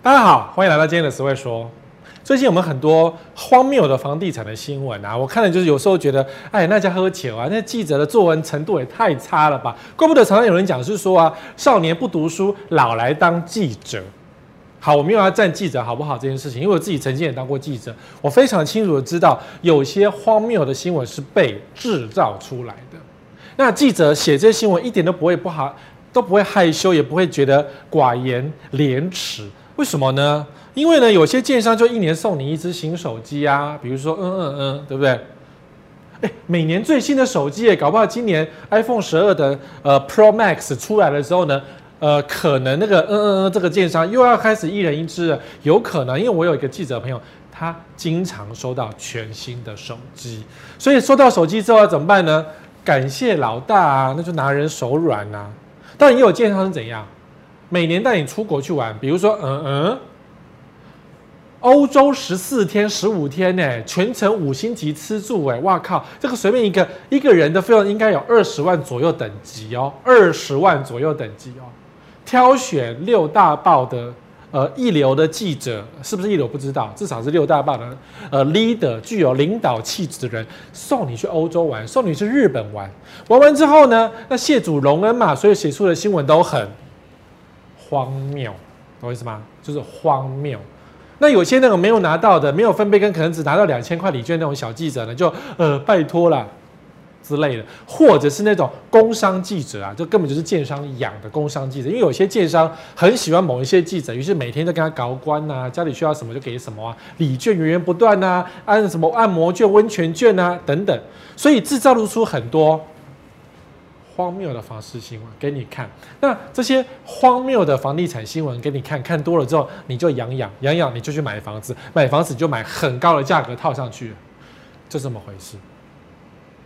大家好，欢迎来到今天的实惠说。最近我们很多荒谬的房地产的新闻啊，我看了就是有时候觉得，哎，那家喝酒啊，那记者的作文程度也太差了吧？怪不得常常有人讲是说啊，少年不读书，老来当记者。好，我没有要站记者好不好这件事情，因为我自己曾经也当过记者，我非常清楚的知道，有些荒谬的新闻是被制造出来的。那记者写这些新闻一点都不会不好，都不会害羞，也不会觉得寡言廉耻。为什么呢？因为呢，有些建商就一年送你一只新手机啊，比如说，嗯嗯嗯，对不对？哎，每年最新的手机，搞不好今年 iPhone 十二的呃 Pro Max 出来的时候呢，呃，可能那个嗯嗯嗯这个建商又要开始一人一只了，有可能，因为我有一个记者朋友，他经常收到全新的手机，所以收到手机之后要怎么办呢？感谢老大啊，那就拿人手软呐、啊。但也有建商是怎样？每年带你出国去玩，比如说，嗯嗯。欧洲十四天、十五天呢，全程五星级吃住哎，哇靠！这个随便一个一个人的费用应该有二十万左右等级哦，二十万左右等级哦。挑选六大报的呃一流的记者，是不是一流不知道，至少是六大报的呃 leader，具有领导气质的人，送你去欧洲玩，送你去日本玩。玩完之后呢，那谢主隆恩嘛，所以写出的新闻都很荒谬，懂我意思吗？就是荒谬。那有些那种没有拿到的，没有分配跟可能只拿到两千块礼券那种小记者呢，就呃拜托啦之类的，或者是那种工商记者啊，就根本就是建商养的工商记者，因为有些建商很喜欢某一些记者，于是每天都跟他搞关呐、啊，家里需要什么就给什么啊，礼券源源不断呐、啊，按什么按摩券、温泉券啊等等，所以制造出很多。荒谬的房市新闻给你看，那这些荒谬的房地产新闻给你看看多了之后，你就痒痒痒痒，你就去买房子，买房子你就买很高的价格套上去，就这么回事。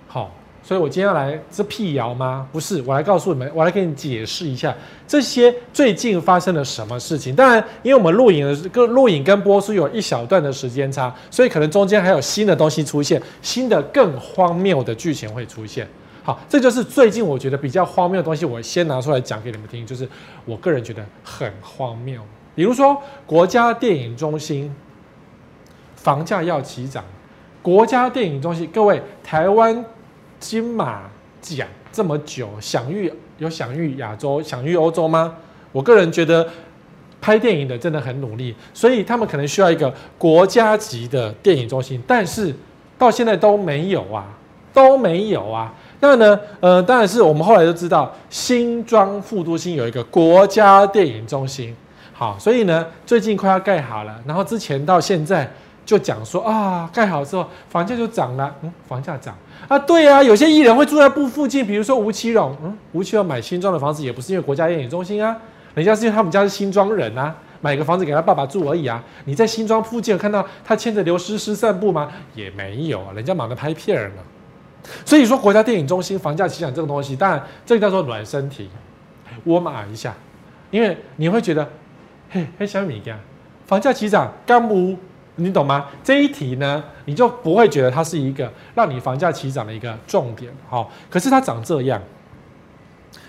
好，所以我今天来是辟谣吗？不是，我来告诉你们，我来给你解释一下这些最近发生了什么事情。当然，因为我们录影的跟录影跟播出有一小段的时间差，所以可能中间还有新的东西出现，新的更荒谬的剧情会出现。好，这就是最近我觉得比较荒谬的东西，我先拿出来讲给你们听，就是我个人觉得很荒谬。比如说，国家电影中心房价要起涨，国家电影中心，各位，台湾金马奖这么久，享誉有享誉亚洲、享誉欧洲吗？我个人觉得拍电影的真的很努力，所以他们可能需要一个国家级的电影中心，但是到现在都没有啊，都没有啊。那呢？呃，当然是我们后来都知道，新庄副都心有一个国家电影中心。好，所以呢，最近快要盖好了。然后之前到现在就讲说啊，盖好之后房价就涨了。嗯，房价涨啊？对啊，有些艺人会住在不附近，比如说吴奇隆。嗯，吴奇隆买新庄的房子也不是因为国家电影中心啊，人家是因为他们家是新庄人啊，买个房子给他爸爸住而已啊。你在新庄附近有看到他牵着刘诗诗散步吗？也没有，人家忙着拍片呢。所以说，国家电影中心房价起涨这个东西，当然这个叫做暖身题，我码一下，因为你会觉得，嘿，嘿，小米呀，房价起涨，干不？你懂吗？这一题呢，你就不会觉得它是一个让你房价起涨的一个重点，好，可是它长这样，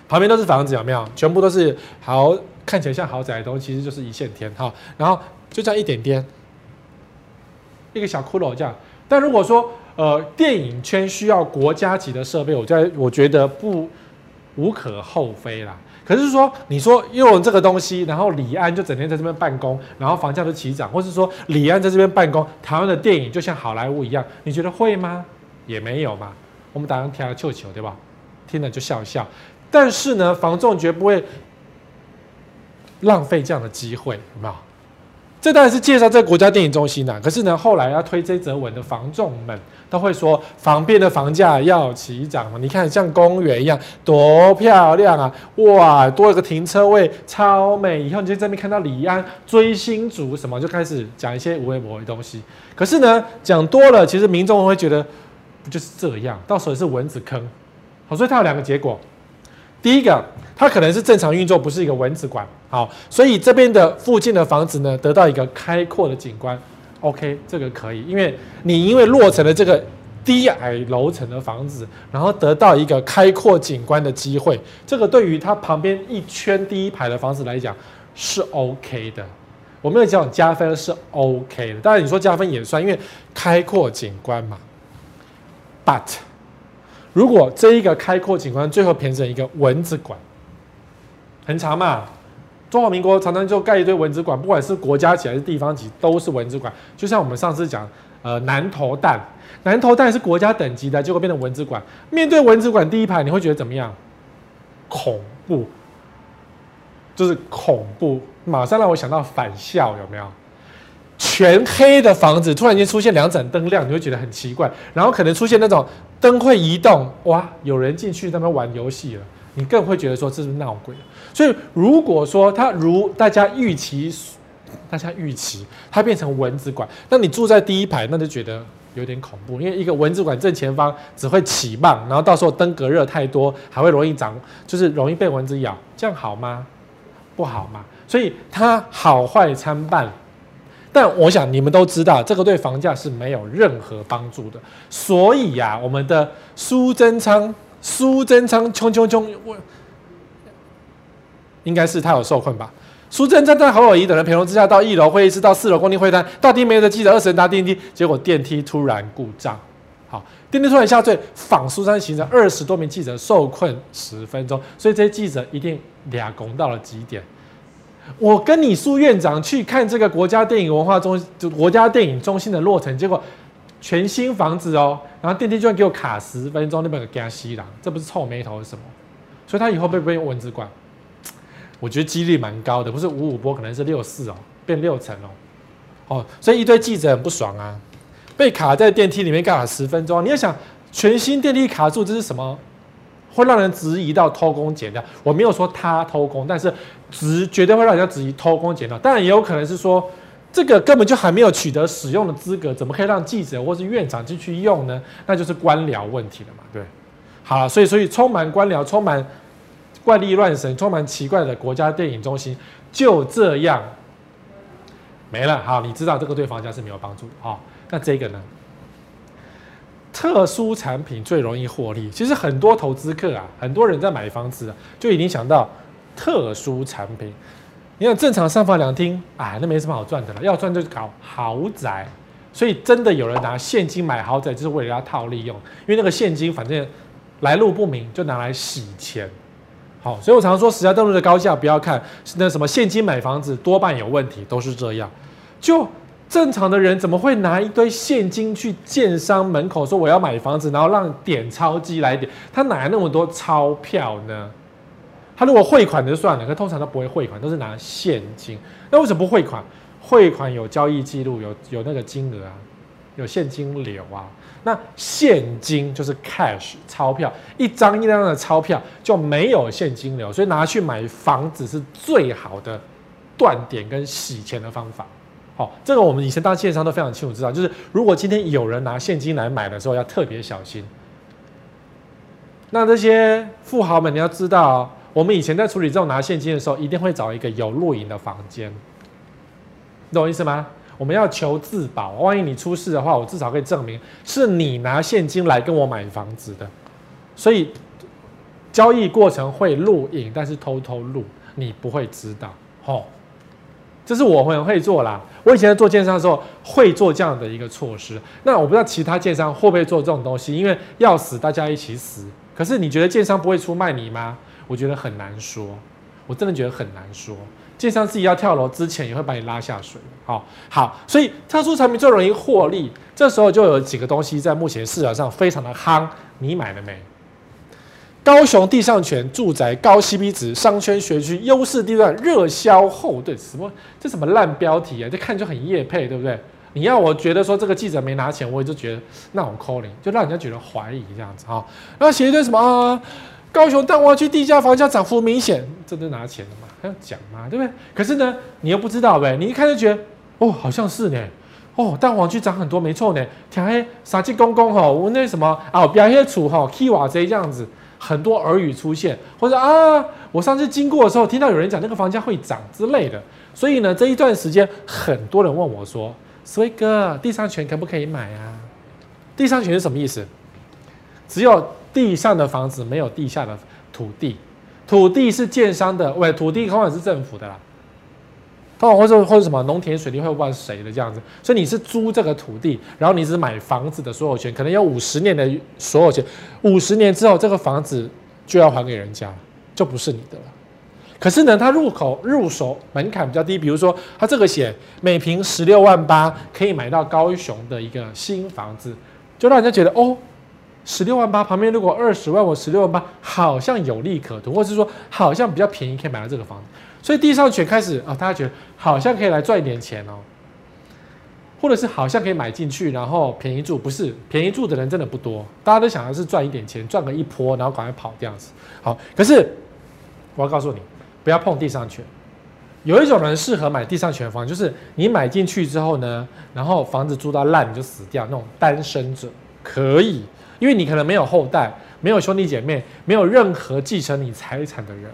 旁边都是房子，有没有？全部都是豪，看起来像豪宅的东西，其实就是一线天，好，然后就这样一点点，一个小骷髅这样，但如果说。呃，电影圈需要国家级的设备，我在我觉得不无可厚非啦。可是说，你说用这个东西，然后李安就整天在这边办公，然后房价都起涨，或是说李安在这边办公，台湾的电影就像好莱坞一样，你觉得会吗？也没有嘛。我们打算跳球球，对吧？听了就笑笑。但是呢，房仲绝不会浪费这样的机会，有没有？这当然是介绍这个国家电影中心的，可是呢，后来要推这则文的房仲们都会说，旁边的房价要起涨嘛。你看像公园一样，多漂亮啊！哇，多了个停车位，超美。以后你就在这边看到李安追星族什么，就开始讲一些无微博的东西。可是呢，讲多了，其实民众会觉得不就是这样？到时候也是蚊子坑。好，所以它有两个结果。第一个，它可能是正常运作，不是一个蚊子馆。好，所以这边的附近的房子呢，得到一个开阔的景观。OK，这个可以，因为你因为落成了这个低矮楼层的房子，然后得到一个开阔景观的机会，这个对于它旁边一圈第一排的房子来讲是 OK 的。我没有讲加分是 OK 的，当然你说加分也算，因为开阔景观嘛。But 如果这一个开阔景观最后变成一个蚊子馆，很长嘛？中华民国常常就盖一堆蚊子馆，不管是国家级还是地方级，都是蚊子馆。就像我们上次讲，呃，南投蛋，南投蛋是国家等级的，结果变成蚊子馆。面对蚊子馆第一排，你会觉得怎么样？恐怖，就是恐怖，马上让我想到返校，有没有？全黑的房子突然间出现两盏灯亮，你会觉得很奇怪。然后可能出现那种灯会移动，哇，有人进去那边玩游戏了，你更会觉得说这是闹鬼。所以如果说它如大家预期，大家预期它变成蚊子馆，那你住在第一排，那就觉得有点恐怖，因为一个蚊子馆正前方只会起棒，然后到时候灯隔热太多，还会容易长，就是容易被蚊子咬，这样好吗？不好吗？所以它好坏参半。但我想你们都知道，这个对房价是没有任何帮助的。所以呀、我们的苏贞昌，苏贞昌，冲冲冲，我应该是他有受困吧？苏贞昌在侯友宜等人陪同之下，到一楼会议室，到四楼公听会谈，到底没有的记者二十人搭电梯，结果电梯突然故障，好，电梯突然下坠，仿苏三行程二十多名记者受困十分钟，所以这些记者一定俩拱到了极点。我跟你苏院长去看这个国家电影文化中就国家电影中心的落成，结果全新房子哦，然后电梯居然给我卡十分钟，那边给他吸了，这不是臭眉头是什么？所以他以后会不会用蚊子馆？我觉得几率蛮高的，不是五五波，可能是六四哦，变六层哦，哦，所以一堆记者很不爽啊，被卡在电梯里面干了十分钟，你要想全新电梯卡住，这是什么？会让人质疑到偷工减料。我没有说他偷工，但是质绝对会让人家质疑偷工减料。当然也有可能是说，这个根本就还没有取得使用的资格，怎么可以让记者或是院长进去用呢？那就是官僚问题了嘛，对。好，所以所以充满官僚、充满怪力乱神、充满奇怪的国家电影中心就这样没了。好，你知道这个对房价是没有帮助的。好，那这个呢？特殊产品最容易获利。其实很多投资客啊，很多人在买房子啊，就已经想到特殊产品。你看正常三房两厅，哎，那没什么好赚的了。要赚就搞豪宅。所以真的有人拿现金买豪宅，就是为了要套利用。因为那个现金反正来路不明，就拿来洗钱。好，所以我常说，实价登录的高价不要看，那什么现金买房子多半有问题，都是这样。就。正常的人怎么会拿一堆现金去建商门口说我要买房子，然后让点钞机来点？他哪来那么多钞票呢？他如果汇款就算了，可通常都不会汇款，都是拿现金。那为什么不汇款？汇款有交易记录，有有那个金额啊，有现金流啊。那现金就是 cash 钞票，一张一张的钞票就没有现金流，所以拿去买房子是最好的断点跟洗钱的方法。好，这个我们以前当建商都非常清楚知道，就是如果今天有人拿现金来买的时候，要特别小心。那这些富豪们，你要知道，我们以前在处理这种拿现金的时候，一定会找一个有录影的房间，你懂我意思吗？我们要求自保，万一你出事的话，我至少可以证明是你拿现金来跟我买房子的。所以交易过程会录影，但是偷偷录，你不会知道。好。这是我很会做啦。我以前在做建商的时候会做这样的一个措施。那我不知道其他建商会不会做这种东西，因为要死大家一起死。可是你觉得建商不会出卖你吗？我觉得很难说。我真的觉得很难说。建商自己要跳楼之前也会把你拉下水。好，好，所以特殊产品最容易获利。这时候就有几个东西在目前市场上非常的夯，你买了没？高雄地上权住宅高 CP 值，商圈学区优势地段热销后，对什么？这什么烂标题啊？这看就很业配，对不对？你要我觉得说这个记者没拿钱，我也就觉得那我 calling 就让人家觉得怀疑这样子啊。然后写一堆什么？高雄蛋黄区地价房价涨幅明显，这都拿钱了嘛？还要讲嘛？对不对？可是呢，你又不知道呗？你一看就觉得哦，好像是呢。哦，蛋黄区涨很多，没错呢。听嘿，啥鸡公公吼，我那什么啊？表现处吼，K 瓦贼这样子。很多耳语出现，或者啊，我上次经过的时候听到有人讲那个房价会涨之类的，所以呢，这一段时间很多人问我说：“所以哥，地上权可不可以买啊？”地上权是什么意思？只有地上的房子，没有地下的土地。土地是建商的，喂，土地通常是政府的啦。哦，或者或者什么农田水利会不知道是谁的这样子，所以你是租这个土地，然后你是买房子的所有权，可能有五十年的所有权，五十年之后这个房子就要还给人家，就不是你的了。可是呢，它入口入手门槛比较低，比如说它这个写每平十六万八可以买到高雄的一个新房子，就让人家觉得哦，十六万八旁边如果二十万，我十六万八好像有利可图，或是说好像比较便宜可以买到这个房子。所以地上权开始啊、大家觉得好像可以来赚一点钱哦，或者是好像可以买进去，然后便宜住，不是便宜住的人真的不多，大家都想要是赚一点钱，赚个一波，然后赶快跑这样子。好，可是我要告诉你，不要碰地上权。有一种人适合买地上权房，就是你买进去之后呢，然后房子租到烂你就死掉那种单身者可以，因为你可能没有后代，没有兄弟姐妹，没有任何继承你财产的人。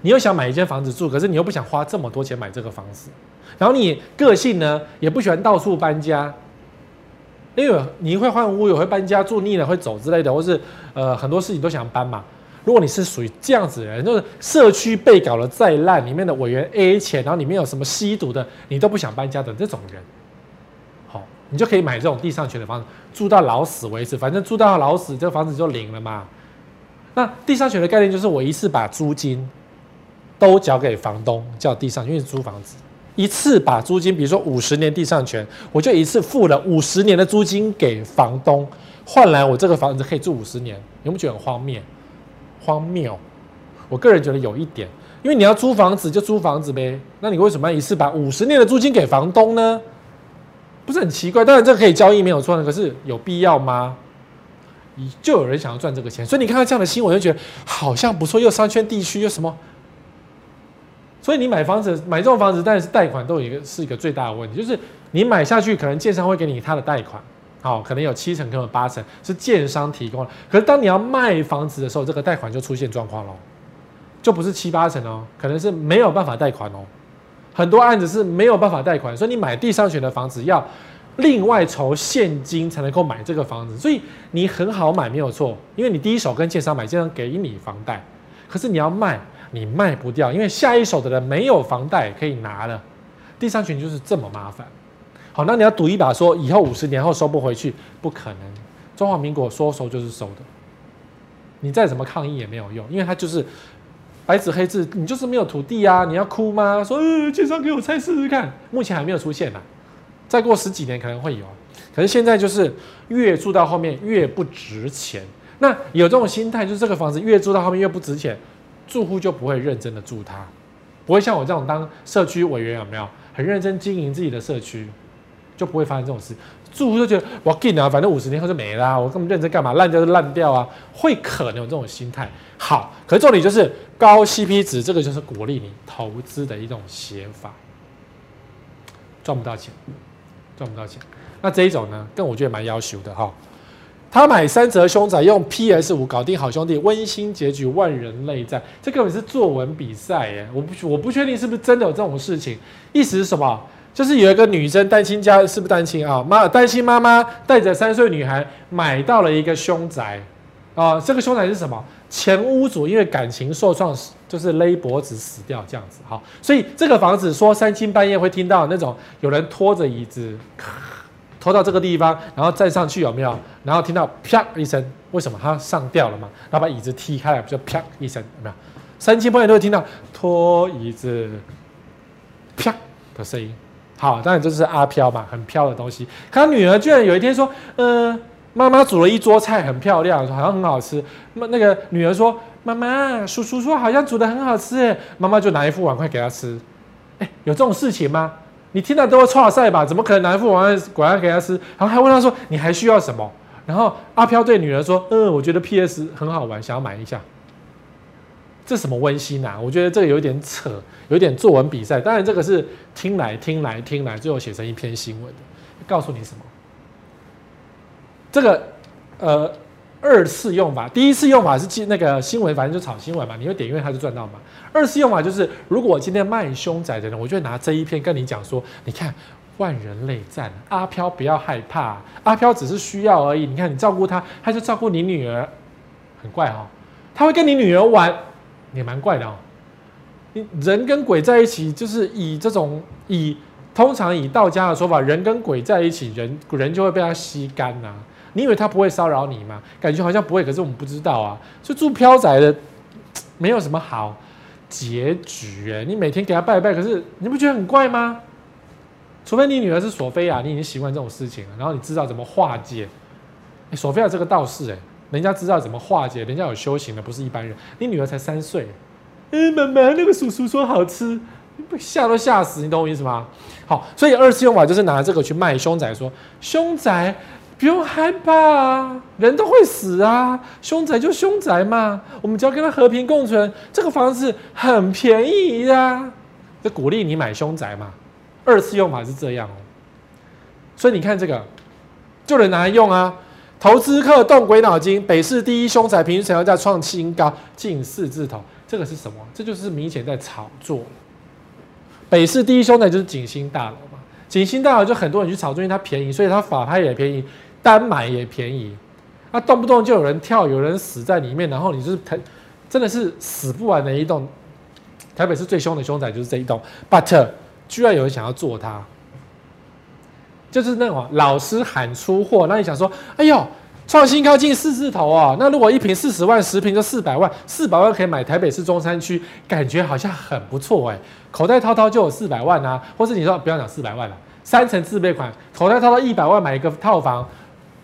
你又想买一间房子住，可是你又不想花这么多钱买这个房子，然后你个性呢也不喜欢到处搬家，因为你会换屋，也会搬家，住腻了会走之类的，或是呃很多事情都想搬嘛。如果你是属于这样子的人，就是社区被搞得再烂，里面的委员 A 钱，然后里面有什么吸毒的，你都不想搬家的这种人，好，你就可以买这种地上权的房子，住到老死为止，反正住到老死，这个房子就零了嘛。那地上权的概念就是我一次把租金。都交给房东，叫地上，因为租房子，一次把租金，比如说五十年地上权，我就一次付了五十年的租金给房东，换来我这个房子可以住五十年，有没有觉得很荒谬？荒谬！我个人觉得有一点，因为你要租房子就租房子呗，那你为什么要一次把五十年的租金给房东呢？不是很奇怪？当然这个可以交易没有错的，可是有必要吗？就有人想要赚这个钱，所以你看到这样的新闻就觉得好像不错，又商圈地区又什么。所以你买房子买这种房子，但是贷款都有一个是一个最大的问题，就是你买下去，可能建商会给你他的贷款，好，可能有七成，可能八成是建商提供的。可是当你要卖房子的时候，这个贷款就出现状况喽，就不是七八成哦，可能是没有办法贷款哦。很多案子是没有办法贷款，所以你买地上权的房子要另外筹现金才能够买这个房子。所以你很好买没有错，因为你第一手跟建商买，建商给你房贷，可是你要卖。你卖不掉，因为下一手的人没有房贷可以拿了，地上权就是这么麻烦。好，那你要赌一把，说以后五十年后收不回去，不可能。中华民国说收就是收的，你再怎么抗议也没有用，因为它就是白纸黑字，你就是没有土地啊！你要哭吗？说呃，建商给我拆试试看，目前还没有出现呐，再过十几年可能会有。可是现在就是越住到后面越不值钱，那有这种心态，就是这个房子越住到后面越不值钱。住户就不会认真的住它，不会像我这种当社区委员有没有很认真经营自己的社区，就不会发生这种事。住户就觉得我给啊，反正五十年后就没啦，我根本认真干嘛？烂掉就烂掉啊，会可能有这种心态。好，可是重点就是高 CP 值，这个就是鼓励你投资的一种写法，赚不到钱，赚不到钱。那这一种呢，更我觉得蛮要求的哈。他买三折凶宅，用 PS 五搞定好兄弟，温馨结局，万人泪战。这根本是作文比赛耶！我不，我不确定是不是真的有这种事情。意思是什么？就是有一个女生单亲家，是不是单亲啊？妈，单亲妈妈带着三岁女孩买到了一个凶宅啊。这个凶宅是什么？前屋主因为感情受创，就是勒脖子死掉这样子。好，所以这个房子说三更半夜会听到那种有人拖着椅子。拖到这个地方，然后站上去有没有？然后听到啪一声，为什么？它上吊了嘛？然后把椅子踢开来，就啪一声，有没有？三更半夜都会听到拖椅子啪的声音。好，当然这是阿飘嘛，很飘的东西。可他女儿居然有一天说：“嗯、呃，妈妈煮了一桌菜，很漂亮，好像很好吃。”那那个女儿说：“妈妈，叔叔说好像煮的很好吃。”妈妈就拿一副碗筷给他吃。哎，有这种事情吗？你听到都会剉赛吧？怎么可能拿一副碗筷给他吃？然后还问他说：“你还需要什么？”然后阿飘对女儿说：“嗯，我觉得 PS 很好玩，想要买一下。”这什么温馨啊？我觉得这个有点扯，有点作文比赛。当然，这个是听来听来听来，最后写成一篇新闻的。告诉你什么？这个呃。二次用法，第一次用法是记那个新闻，反正就炒新闻嘛，你会点因为它就赚到嘛。二次用法就是，如果我今天卖凶宅的人，我就会拿这一篇跟你讲说，你看万人泪战，阿飘不要害怕，阿飘只是需要而已。你看你照顾他，他就照顾你女儿，很怪、哦。他会跟你女儿玩，也蛮怪的哦。你人跟鬼在一起，就是以这种以通常以道家的说法，人跟鬼在一起，人人就会被他吸干呐、你以为他不会骚扰你吗？感觉好像不会，可是我们不知道啊。就住飘宅的，没有什么好结局哎。你每天给他拜拜，可是你不觉得很怪吗？除非你女儿是索菲亚，你已经习惯这种事情了，然后你知道怎么化解。哎，索菲亚这个道士哎，人家知道怎么化解，人家有修行的，不是一般人。你女儿才三岁，哎，妈妈，那个叔叔说好吃，吓都吓死，你懂我意思吗？好，所以二次用法就是拿这个去卖凶宅，说凶宅。不用害怕啊，人都会死啊，凶宅就凶宅嘛，我们只要跟他和平共存。这个房子很便宜呀，啊，就鼓励你买凶宅嘛。二次用法是这样哦，所以你看这个就能拿来用啊。投资客动鬼脑筋，北市第一凶宅平均成交价创新高，近四字头，这个是什么？这就是明显在炒作。北市第一凶宅就是景星大楼嘛，景星大楼就很多人去炒作，因为它便宜，所以它法拍也便宜。单买也便宜，那、啊、动不动就有人跳，有人死在里面，然后你就是台，真的是死不完的一栋。台北市最凶的凶宅就是这一栋，but 居然有人想要做它，就是那种老师喊出货，那你想说，哎呦，创新高近四字头哦，那如果一瓶四十万，十瓶就四百万，四百万可以买台北市中山区，感觉好像很不错哎，口袋掏掏就有四百万啊，或是你说不要讲四百万了，三层自备款，口袋掏掏一百万买一个套房。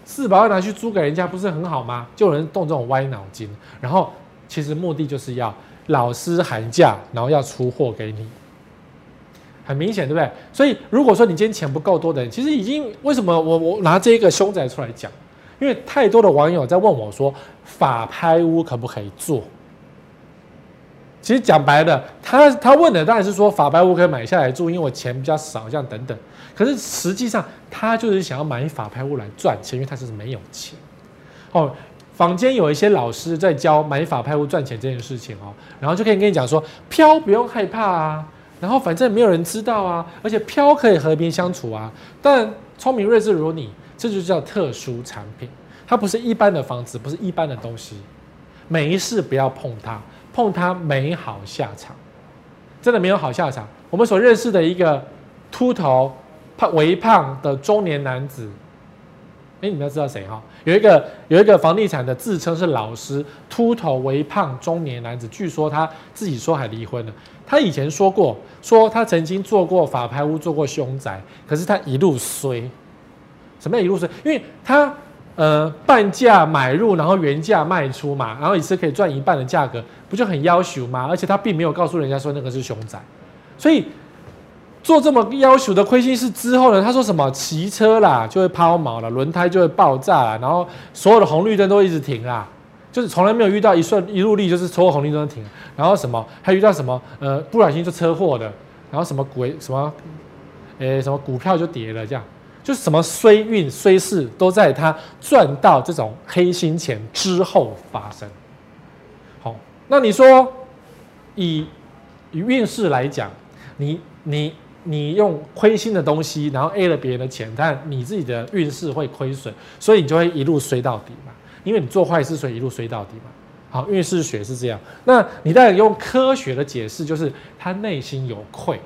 四百万拿去租给人家不是很好吗？就有人动这种歪脑筋，然后其实目的就是要老师喊价，然后要出货给你，很明显对不对？所以如果说你今天钱不够多的人，其实已经为什么我我拿这个凶宅出来讲？因为太多的网友在问我说，法拍屋可不可以做？其实讲白了，他他问的当然是说法拍屋可以买下来住，因为我钱比较少，这样等等。可是实际上他就是想要买法拍屋来赚钱，因为他是没有钱。哦，坊间有一些老师在教买法拍屋赚钱这件事情哦，然后就可以跟你讲说，飘不用害怕啊，然后反正没有人知道啊，而且飘可以和平相处啊。但聪明睿智如你，这就叫特殊产品，它不是一般的房子，不是一般的东西，没事不要碰它。碰它没好下场，真的没有好下场。我们所认识的一个秃头、胖、微胖的中年男子，哎，你们要知道谁哈？有一个有一个房地产的自称是老师，秃头、微胖中年男子，据说他自己说还离婚了。他以前说过，说他曾经做过法拍屋，做过凶宅，可是他一路衰。什么叫一路衰？因为他。呃，半价买入，然后原价卖出嘛，然后一次可以赚一半的价格，不就很要求吗？而且他并没有告诉人家说那个是凶宅，所以做这么要求的亏心事之后呢，他说什么骑车啦就会抛锚了，轮胎就会爆炸了，然后所有的红绿灯都一直停啦，就是从来没有遇到一顺一路利，就是抽红绿灯停，然后什么还遇到什么呃不小心就车祸的，然后什么鬼什么，诶什么股票就跌了这样。就是什么衰运衰事都在他赚到这种黑心钱之后发生。好，那你说以以运势来讲，你你你用亏心的东西，然后 A 了别人的钱，但你自己的运势会亏损，所以你就会一路衰到底嘛。因为你做坏事，所以一路衰到底嘛。好，运势学是这样。那你当然用科学的解释，就是他内心有愧。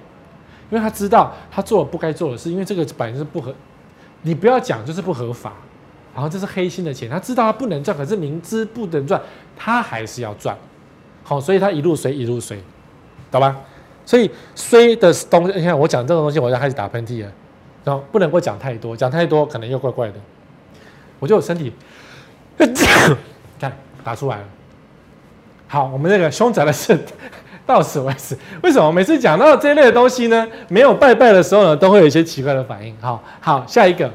因为他知道他做了不该做的事，因为这个本身是不合，你不要讲就是不合法，然后这是黑心的钱，他知道他不能赚，可是明知不能赚，他还是要赚，好，所以他一路衰一路衰，懂吧？所以衰的东西，你看我讲这种东西，我就开始打喷嚏了，然后不能够讲太多，讲太多可能又怪怪的，我就身体，看打出来了，好，我们这个凶宅的事。到此为止。为什么每次讲到这一类的东西呢？没有拜拜的时候呢，都会有一些奇怪的反应。好，好，下一个，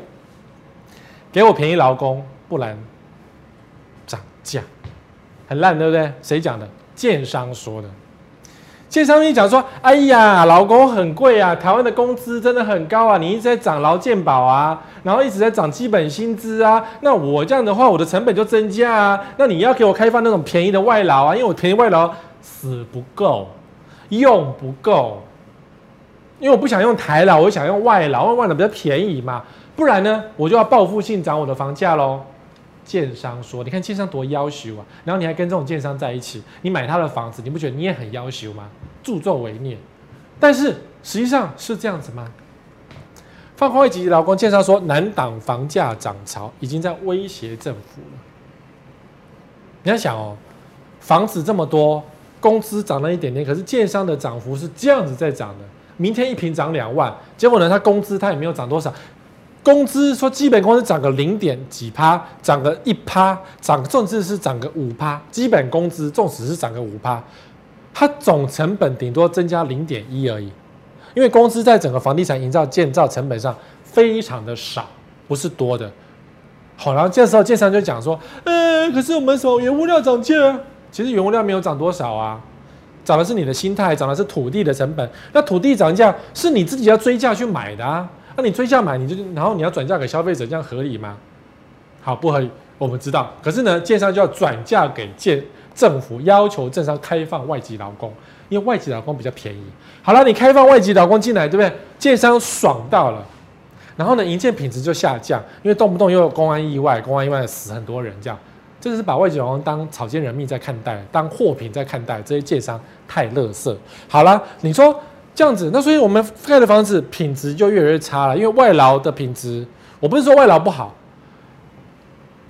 给我便宜劳工，不然涨价，很烂，对不对？谁讲的？建商说的。建商一讲说，哎呀，劳工很贵啊，台湾的工资真的很高啊，你一直在涨劳健保啊，然后一直在涨基本薪资啊，那我这样的话，我的成本就增加啊。那你要给我开放那种便宜的外劳啊，因为我便宜外劳。死不够，用不够，因为我不想用台劳，我想用外劳，外劳比较便宜嘛。不然呢，我就要报复性涨我的房价喽。建商说：“你看建商多夭寿啊！然后你还跟这种建商在一起，你买他的房子，你不觉得你也很夭寿吗？助纣为虐。但是实际上是这样子吗？放宽外籍劳工，建商说难挡房价涨潮，已经在威胁政府了。你要想哦，房子这么多，工资涨了一点点，可是建商的涨幅是这样子在涨的。明天一平涨两万，结果呢，他工资他也没有涨多少。工资说基本工资涨个零点几趴，涨个一趴，涨甚至是涨个五趴。基本工资纵使是涨个五趴，它总成本顶多增加零点一而已。因为工资在整个房地产营造建造成本上非常的少，不是多的。好，然后这时候建商就讲说，呃，可是我们什么原物料涨价？其实原物料没有涨多少啊，涨的是你的心态，涨的是土地的成本。那土地涨价是你自己要追价去买的啊，那你追价买，你就然后你要转嫁给消费者，这样合理吗？好，不合理，我们知道。可是呢，建商就要转嫁给建政府，要求建商开放外籍劳工。因为外籍劳工比较便宜，好了，你开放外籍劳工进来，对不对？建商爽到了，然后呢，营建品质就下降，因为动不动又有公安意外，公安意外死很多人，这样，这是把外籍劳工当草菅人命在看待，当货品在看待，这些建商太垃圾。好了，你说这样子，那所以我们盖的房子品质就越来越差了，因为外劳的品质，我不是说外劳不好。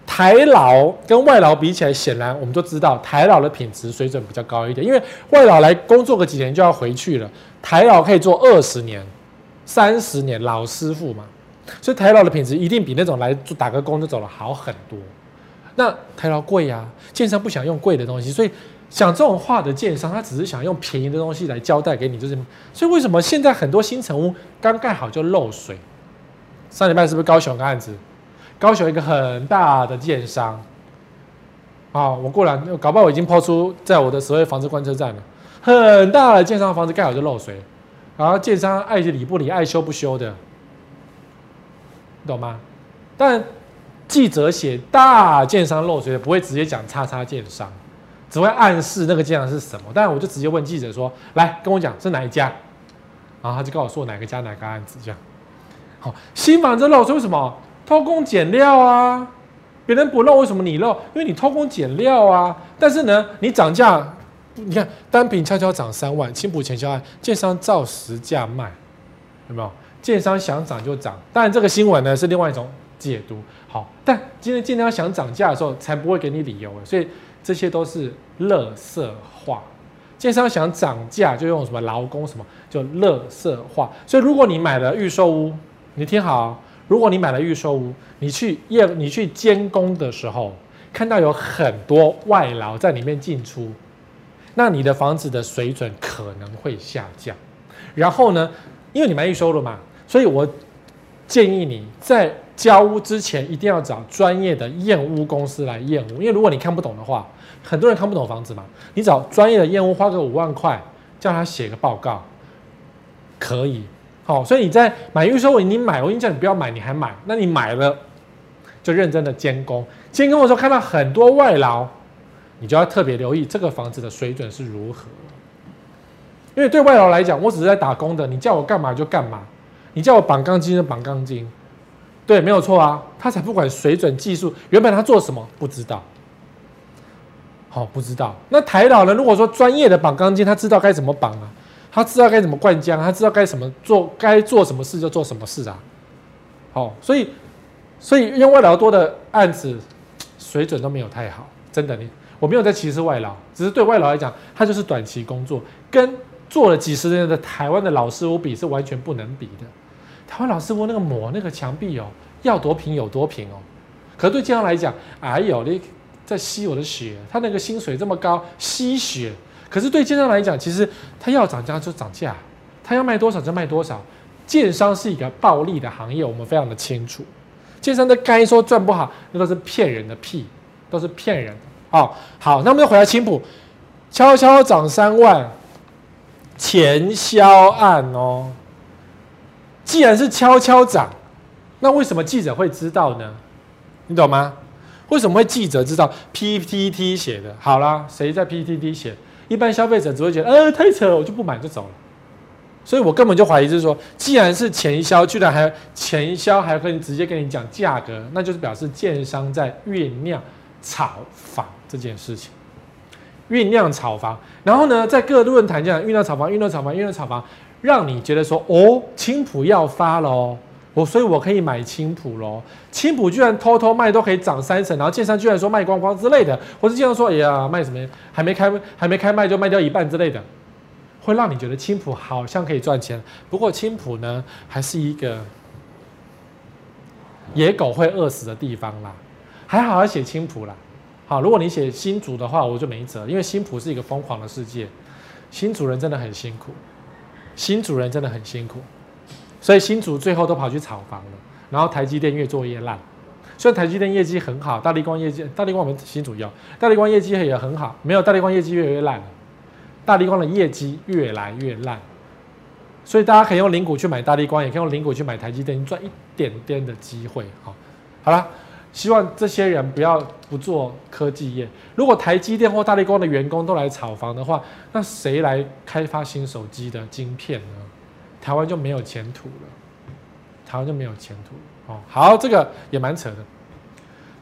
台劳跟外劳比起来，显然我们都知道台劳的品质水准比较高一点，因为外劳来工作个几年就要回去了，台劳可以做二十年、三十年，老师傅嘛，所以台劳的品质一定比那种来打个工就走了好很多。那台劳贵呀，建商不想用贵的东西，所以讲这种话的建商，他只是想用便宜的东西来交代给你，就是所以为什么现在很多新成屋刚盖好就漏水？上礼拜是不是高雄的案子？高雄一个很大的建商，啊，我过来，搞不好我已经抛出在我的所谓房子观测站了。很大的建商房子盖好就漏水，然后建商爱理不理，爱修不修的，你懂吗？但记者写大建商漏水，不会直接讲叉叉建商，只会暗示那个建商是什么。但我就直接问记者说：“来跟我讲是哪一家？”然后他就告诉我哪个家哪个案子这样。好，新房子漏水为什么？偷工减料啊！别人不漏，为什么你漏？因为你偷工减料啊！但是呢，你涨价，你看单品悄悄涨三万，青埔前销案，建商照实价卖，有没有？建商想涨就涨。当然，这个新闻呢是另外一种解读。好，但今天建商想涨价的时候，才不会给你理由。所以这些都是垃圾化。建商想涨价，就用什么劳工什么，就垃圾化。所以如果你买了预售屋，你听好。如果你买了预售屋，你去验、你去监工的时候，看到有很多外劳在里面进出，那你的房子的水准可能会下降。然后呢，因为你买预售了嘛，所以我建议你在交屋之前一定要找专业的验屋公司来验屋。因为如果你看不懂的话，很多人看不懂房子嘛，你找专业的验屋，花个五万块，叫他写个报告，可以。好，所以你在买预售，你买，我跟你讲，你不要买，你还买，那你买了就认真的监工，监工的时候看到很多外劳，你就要特别留意这个房子的水准是如何。因为对外劳来讲，我只是在打工的，你叫我干嘛就干嘛，你叫我绑钢筋就绑钢筋，对，没有错啊，他才不管水准技术，原本他做什么不知道，好，不知道。那台老呢？如果说专业的绑钢筋，他知道该怎么绑啊。他知道该怎么灌浆，他知道该怎么做，该做什么事就做什么事啊。好，所以，所以用外劳多的案子，水准都没有太好，真的。你我没有在歧视外劳，只是对外劳来讲，他就是短期工作，跟做了几十年的台湾的老师傅比是完全不能比的。台湾老师傅那个抹那个墙壁哦，要多平有多平哦。可对建商来讲，哎呦，你在吸我的血，他那个薪水这么高，吸血。可是对建商来讲，其实他要涨价就涨价，他要卖多少就卖多少。建商是一个暴利的行业，我们非常的清楚。建商的该说赚不好，那都是骗人的屁，都是骗人的。哦，好，那我们就回来青埔，悄悄涨三万，前销案哦。既然是悄悄涨，那为什么记者会知道呢？你懂吗？为什么会记者知道？PTT 写的，好啦，谁在 PTT 写？一般消费者只会觉得，呃，太扯了，我就不买就走了。所以我根本就怀疑，就是说，既然是前销，居然还前销还可以直接跟你讲价格，那就是表示建商在酝酿炒房这件事情。酝酿炒房，然后呢，在各论坛这样酝酿炒房、酝酿炒房、酝酿炒房，让你觉得说哦，青浦要发喽，我所以我可以买青浦喽。青浦居然偷偷卖都可以涨三成，然后建商居然说卖光光之类的，或是经常说哎呀卖什么还没开还没开卖就卖掉一半之类的，会让你觉得青浦好像可以赚钱。不过青浦呢，还是一个野狗会饿死的地方啦。还好要写青浦啦。啊，如果你写新竹的话，我就没辙，因为新埔是一个疯狂的世界，新主人真的很辛苦，新主人真的很辛苦，所以新竹最后都跑去炒房了，然后台积电越做越烂，虽然台积电业绩很好，大立光业绩，大立光我们新主有，大立光业绩也很好，没有大立光业绩越来越烂，大立光的业绩越来越烂，所以大家可以用零股去买大立光，也可以用零股去买台积电，赚一点点的机会，好，好了。希望这些人不要不做科技业。如果台积电或大力光的员工都来炒房的话，那谁来开发新手机的晶片呢？台湾就没有前途了。台湾就没有前途。哦，好，这个也蛮扯的。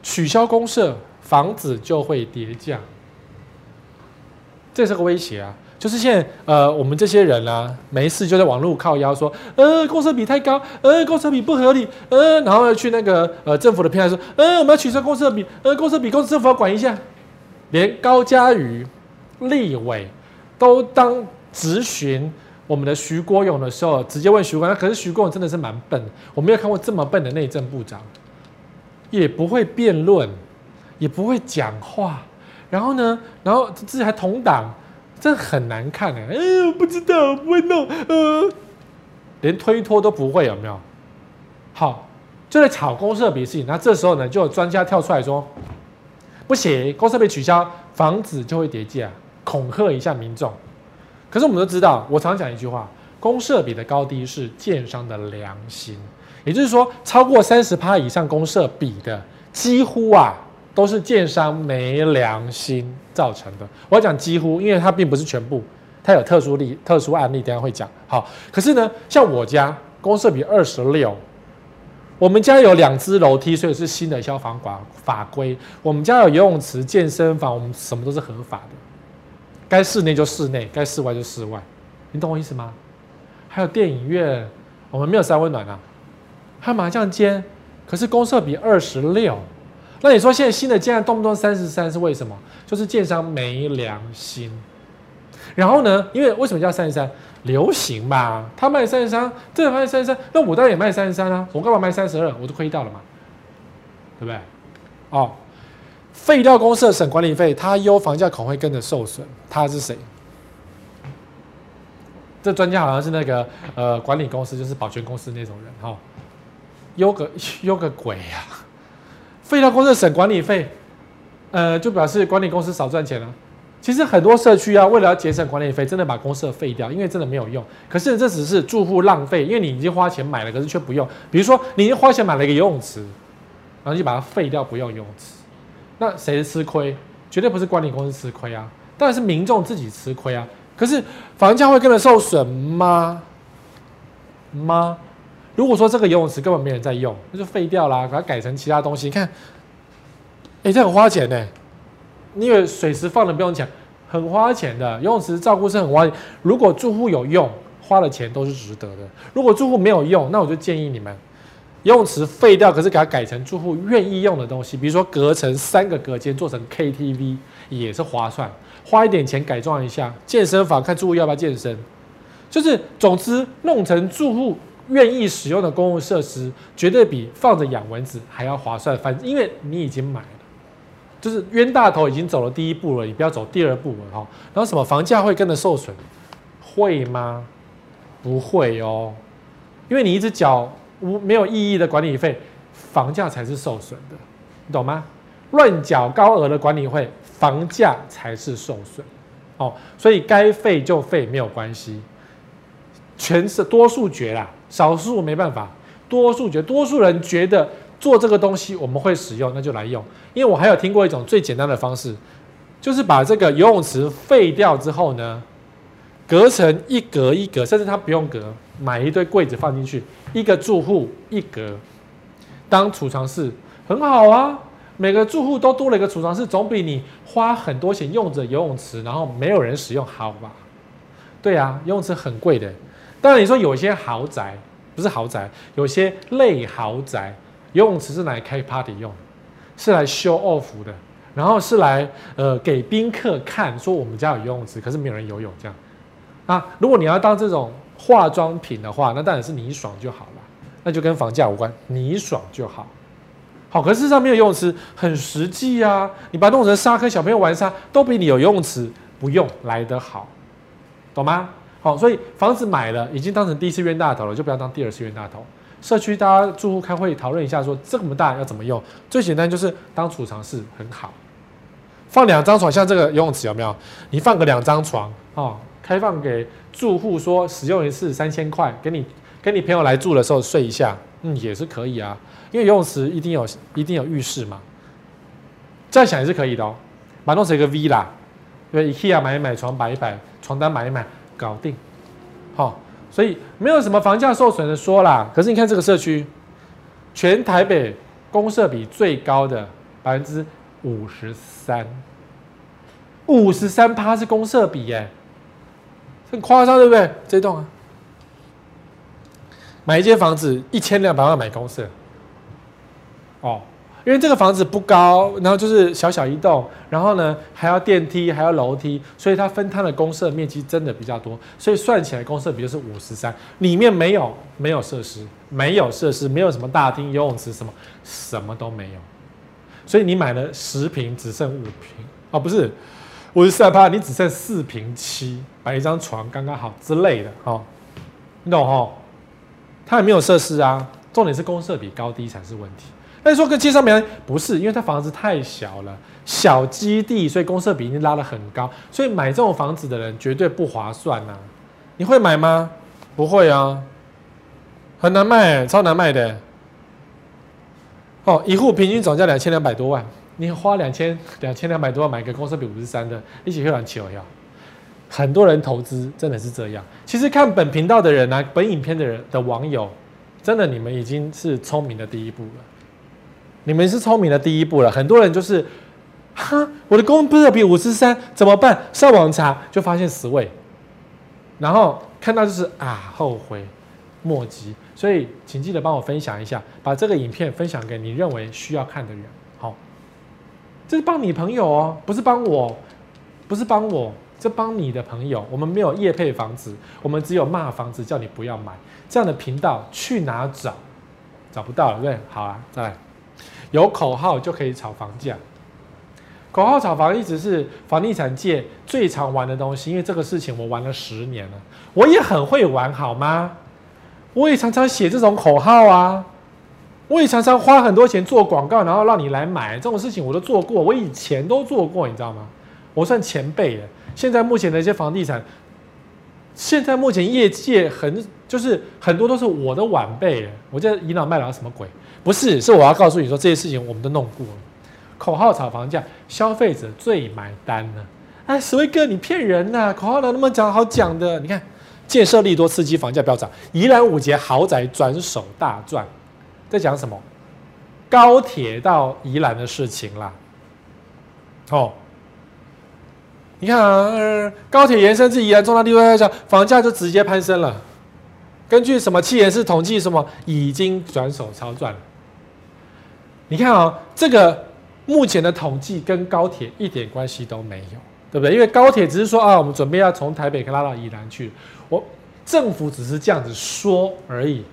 取消公设，房子就会跌价，这是个威胁啊。就是现在，呃，我们这些人啊，没事就在网络靠腰说，呃，公设比太高，呃，公设比不合理，呃，然后去那个呃政府的平台说，呃，我们要取消公设比，呃，公设比，公政府要管一下，连高嘉瑜立委都当质询我们的徐国勇的时候，直接问徐国勇，可是徐国勇真的是蛮笨，我没有看过这么笨的内政部长，也不会辩论，也不会讲话，然后呢，然后自己还同党。这很难看哎！哎，我不知道，不会弄，呃，连推脱都不会，有没有？好，就在炒公设比事情，那这时候呢，就有专家跳出来说，不行，公设比取消，房子就会跌价，恐吓一下民众。可是我们都知道，我常讲一句话，公设比的高低是建商的良心，也就是说，超过三十趴以上公设比的，几乎啊。都是建商没良心造成的。我要讲几乎，因为它并不是全部，它有特殊例、特殊案例，等下会讲。好，可是呢，像我家公设比二十六，我们家有两只楼梯，所以是新的消防法法规。我们家有游泳池、健身房，我们什么都是合法的。该室内就室内，该室外就室外。你懂我意思吗？还有电影院，我们没有三温暖啊。还有麻将间，可是公设比二十六。那你说现在新的建案动不动三十三是为什么？就是建商没良心。然后呢，因为为什么叫三十三？流行嘛，他卖三十三，这个卖三十三，那我当然也卖三十三啊，我干嘛卖三十二？我都亏掉了嘛，对不对？哦，废掉公社省管理费，他优房价恐会跟着受损。他是谁？这专家好像是那个呃管理公司，就是保全公司那种人哈。优个优个鬼呀、啊！废掉公社省管理费，呃，就表示管理公司少赚钱了。其实很多社区啊，为了要节省管理费，真的把公社废掉，因为真的没有用。可是这只是住户浪费，因为你已经花钱买了，可是却不用。比如说，你已经花钱买了一个游泳池，然后就把它废掉，不用游泳池，那谁吃亏？绝对不是管理公司吃亏啊，当然是民众自己吃亏啊。可是房价会跟着受损吗？吗？如果说这个游泳池根本没人在用，那就废掉啦，把它改成其他东西。你看，哎，这很花钱呢。你以为水池放了不用钱，很花钱的。游泳池照顾是很花。如果住户有用，花了钱都是值得的。如果住户没有用，那我就建议你们，游泳池废掉，可是给它改成住户愿意用的东西，比如说隔成三个隔间做成 KTV 也是划算，花一点钱改装一下。健身房看住户要不要健身，就是总之弄成住户。愿意使用的公共设施，绝对比放着养蚊子还要划算。反正因为你已经买了，就是冤大头已经走了第一步了，你不要走第二步了哈。然后什么房价会跟着受损？会吗？不会哦，因为你一直缴无没有意义的管理费，房价才是受损的，你懂吗？乱缴高额的管理费，房价才是受损。哦，所以该废就废，没有关系。全是多数决啦。少数没办法，多数觉多数人觉得做这个东西我们会使用，那就来用。因为我还有听过一种最简单的方式，就是把这个游泳池废掉之后呢，隔成一格一格，甚至它不用隔，买一堆柜子放进去，一个住户一格当储藏室，很好啊。每个住户都多了一个储藏室，总比你花很多钱用着游泳池，然后没有人使用好吧？对啊，游泳池很贵的。当然你说有些豪宅不是豪宅，有些类豪宅游泳池是来开 party 用的，是来 show off 的，然后是来呃给宾客看，说我们家有游泳池，可是没有人游泳这样。啊，如果你要当这种化妆品的话，那当然是你爽就好了，那就跟房价无关，你爽就好。好，可是事实上没有游泳池很实际啊！你把它弄成沙坑，小朋友玩沙都比你有游泳池不用来得好，懂吗？好，所以房子买了已经当成第一次冤大头了，就不要当第二次冤大头。社区大家住户开会讨论一下说，说这么大要怎么用？最简单就是当储藏室很好，放两张床，像这个游泳池有没有？你放个两张床啊，开放给住户说使用一次三千块，给你跟你朋友来住的时候睡一下，嗯，也是可以啊。因为游泳池一定有一定有浴室嘛，这样想也是可以的哦，把弄成一个 V 啦，对，IKEA 买一买床摆一摆，床单买一买，搞定，好，所以没有什么房价受损的说啦。可是你看这个社区，全台北公设比最高的百分之五十三，五十三趴是公设比耶，很夸张对不对？这栋啊，买一间房子一千两百万买公设。哦，因为这个房子不高，然后就是小小一栋，然后呢还要电梯，还要楼梯，所以它分摊的公设面积真的比较多，所以算起来公设比就是五十三，里面没有没有设施，没有设施，没有什么大厅、游泳池什么，什么都没有，所以你买了十平只剩五平，哦不是五十三趴，你只剩四平七，摆一张床刚刚好之类的，哦，你懂哦？它也没有设施啊，重点是公设比高低才是问题。但是说跟街上没关系，不是，因为它房子太小了，小基地，所以公设比已经拉得很高，所以买这种房子的人绝对不划算呐、你会买吗？不会啊，很难卖，超难卖的。哦，一户平均总价两千两百多万，你花两千两千两百多万买个公设比五十三的，一起去玩球呀。很多人投资真的是这样。其实看本频道的人啊，本影片的人的网友，真的你们已经是聪明的第一步了。你们是聪明的第一步了，很多人就是，哈，我的公设比五十三怎么办？上网查就发现十位，然后看到就是啊，后悔莫及。所以请记得帮我分享一下，把这个影片分享给你认为需要看的人。好，这是帮你朋友哦，不是帮我，不是帮我，这帮你的朋友。我们没有业配房子，我们只有骂房子，叫你不要买这样的频道，去哪找？找不到了，对，好啊，再来。有口号就可以炒房价，口号炒房一直是房地产界最常玩的东西，因为这个事情我玩了十年了，我也很会玩，好吗？我也常常写这种口号啊，我也常常花很多钱做广告，然后让你来买，这种事情我都做过，我以前都做过，你知道吗？我算前辈了。现在目前的一些房地产，现在目前业界很就是很多都是我的晚辈，我在倚老卖老什么鬼？不是，是我要告诉你说，这些事情我们都弄过了。口号炒房价，消费者最买单呢。哎，史威哥，你骗人呐、口号哪那么讲好讲的？你看，建设利多刺激房价飙涨，宜兰五节豪宅转手大赚，在讲什么？高铁到宜兰的事情啦。哦，你看啊，高铁延伸至宜兰重大地段讲，房价就直接攀升了。根据什么企研室统计，什么已经转手超赚了。你看啊、这个目前的统计跟高铁一点关系都没有，对不对？因为高铁只是说啊，我们准备要从台北拉到宜兰去，我政府只是这样子说而已，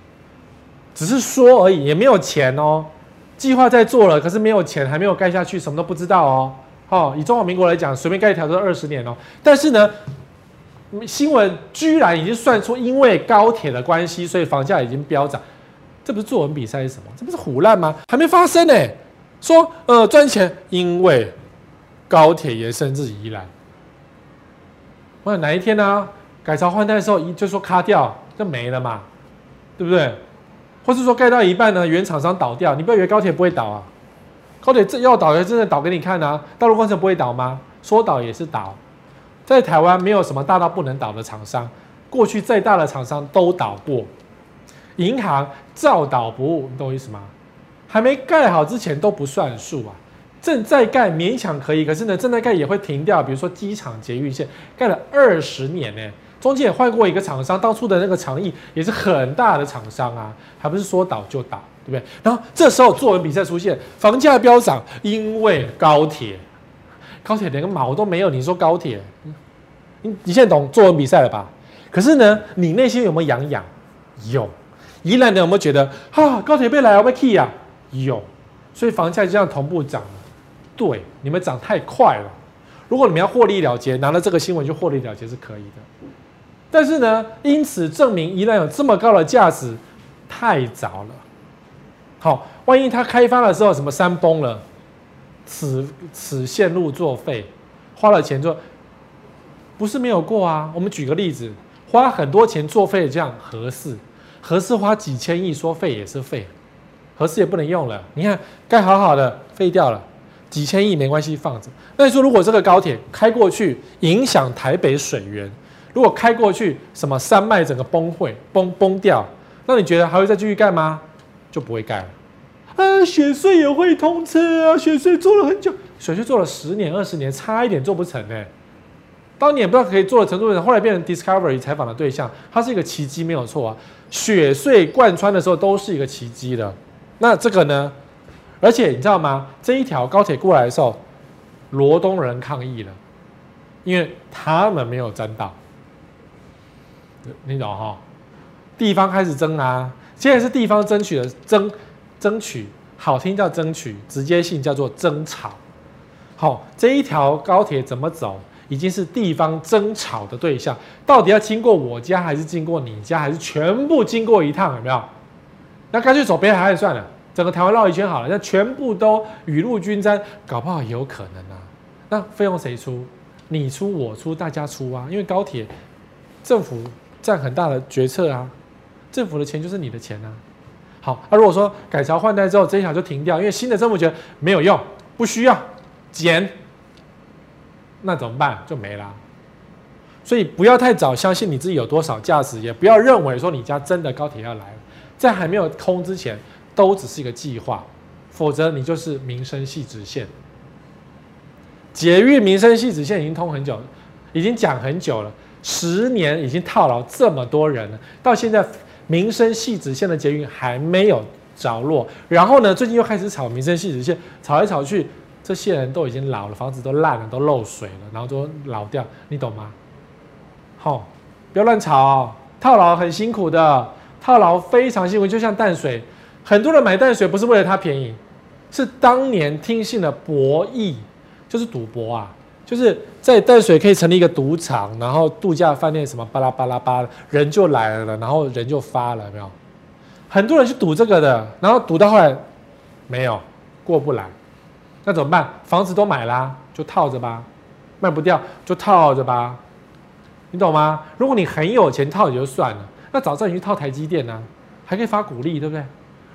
只是说而已，也没有钱哦。计划在做了，可是没有钱，还没有盖下去，什么都不知道哦。哦，以中华民国来讲，随便盖一条都二十年哦。但是呢，新闻居然已经算出，因为高铁的关系，所以房价已经飙涨。这不是作文比赛是什么？这不是胡烂吗？还没发生呢。说呃赚钱，因为高铁延伸至宜兰。我想哪一天呢、改朝换代的时候，一就说卡掉就没了嘛，对不对？或是说盖到一半呢，原厂商倒掉，你不要以为高铁不会倒啊。高铁这要倒也真的倒给你看啊。道路工程不会倒吗？说倒也是倒。在台湾没有什么大到不能倒的厂商，过去再大的厂商都倒过。银行照倒不误，你懂我意思吗？还没盖好之前都不算数啊。正在盖勉强可以，可是呢，正在盖也会停掉。比如说机场捷运线盖了二十年呢，中间也换过一个厂商，当初的那个长益也是很大的厂商啊，还不是说倒就倒，对不对？然后这时候作文比赛出现，房价飙涨，因为高铁，高铁连个毛都没有，你说高铁，你你现在懂作文比赛了吧？可是呢，你内心有没有痒痒？有。宜兰人有没有觉得啊，高铁被来要被 key 啊？有。所以房价就这样同步涨了。对，你们涨太快了。如果你们要获利了结，拿了这个新闻就获利了结是可以的。但是呢，因此证明宜兰有这么高的价值，太早了。好，万一它开发的时候什么山崩了，此此线路作废，花了钱做，不是没有过啊。我们举个例子，花很多钱作废这样合适，核四花几千亿说废也是废，核四也不能用了。你看该好好的废掉了。几千亿没关系，放着。那你说，如果这个高铁开过去，影响台北水源，如果开过去，什么山脉整个崩溃、崩崩掉，那你觉得还会再继续盖吗？就不会盖了。啊，雪隧也会通车啊！雪隧做了很久，雪隧做了十年、二十年，差一点做不成呢。当年不知道可以做的程度，后来变成 Discovery 采访的对象，它是一个奇迹，没有错啊。雪隧贯穿的时候都是一个奇迹的。那这个呢？而且你知道吗？这一条高铁过来的时候，罗东人抗议了，因为他们没有争到。你懂哈？地方开始争啊！现在是地方争取的争，争取好听叫争取，直接性叫做争吵。好，这一条高铁怎么走，已经是地方争吵的对象。到底要经过我家，还是经过你家，还是全部经过一趟？有没有？那干脆走北海岸算了。整个台湾绕一圈好了，那全部都雨露均沾，搞不好有可能啊。那费用谁出？你出我出，大家出啊。因为高铁政府占很大的决策啊，政府的钱就是你的钱啊。好，那如果说改朝换代之后这一条就停掉，因为新的政府觉得没有用，不需要减，那怎么办？就没了。所以不要太早相信你自己有多少价值，也不要认为说你家真的高铁要来了，在还没有通之前。都只是一个计划，否则你就是民生系直线。捷运民生系直线已经通很久，已经讲很久了，十年已经套牢这么多人了，到现在民生系直线的捷运还没有着落。然后呢，最近又开始炒民生系直线，炒来炒去，这些人都已经老了，房子都烂了，都漏水了，然后都老掉，你懂吗？好、不要乱吵哦，套牢很辛苦的，套牢非常辛苦，就像淡水。很多人买淡水不是为了它便宜，是当年听信了博弈，就是赌博啊，就是在淡水可以成立一个赌场，然后度假饭店什么巴拉巴拉巴拉，人就来了，然后人就发了，没有？很多人去赌这个的，然后赌到后来没有过不来，那怎么办？房子都买啦，就套着吧，卖不掉就套着吧，你懂吗？如果你很有钱套也就算了，那早知道你去套台积电呢，还可以发股利，对不对？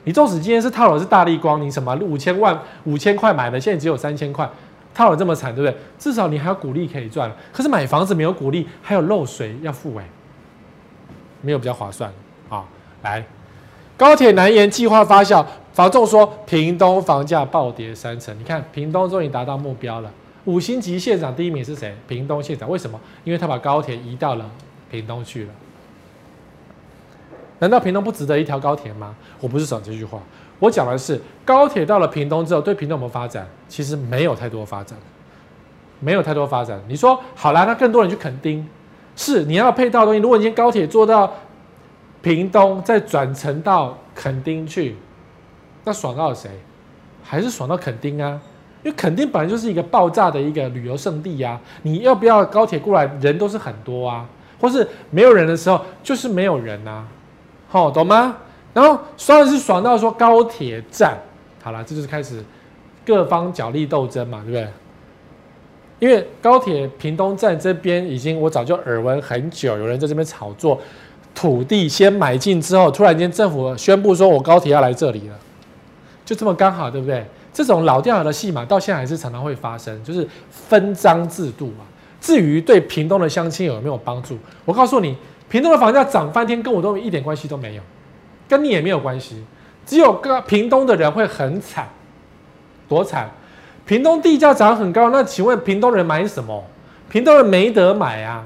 你纵使今天是套的是大立光，你什么五千万五千块买的，现在只有三千块，套了这么惨，对不对？至少你还有股利可以赚。可是买房子没有股利，还有漏水要付，哎，没有比较划算啊。来，高铁南延计划发酵，房仲说屏东房价暴跌三成。你看屏东终于达到目标了，五星级县长第一名是谁？屏东县长，为什么？因为他把高铁移到了屏东去了。难道屏东不值得一条高铁吗？我不是讲这句话，我讲的是高铁到了屏东之后，对屏东有没有发展？其实没有太多发展，没有太多发展。你说好啦，那更多人去垦丁，是你要配套的东西。如果你今天高铁做到屏东，再转乘到垦丁去，那爽到了谁？还是爽到垦丁啊？因为垦丁本来就是一个爆炸的一个旅游胜地呀、啊。你要不要高铁过来？人都是很多啊，或是没有人的时候，就是没有人啊。好、懂吗？然后爽是爽到说高铁站，好了，这就是开始各方角力斗争嘛，对不对？因为高铁屏东站这边已经我早就耳闻很久，有人在这边炒作土地先买进之后，突然间政府宣布说我高铁要来这里了，就这么刚好，对不对？这种老掉牙的戏码到现在还是常常会发生，就是分赃制度嘛。至于对屏东的乡亲有没有帮助，我告诉你。屏东的房价涨翻天，跟我都一点关系都没有，跟你也没有关系。只有个屏东的人会很惨，多惨！屏东地价涨很高，那请问屏东人买什么？屏东人没得买啊。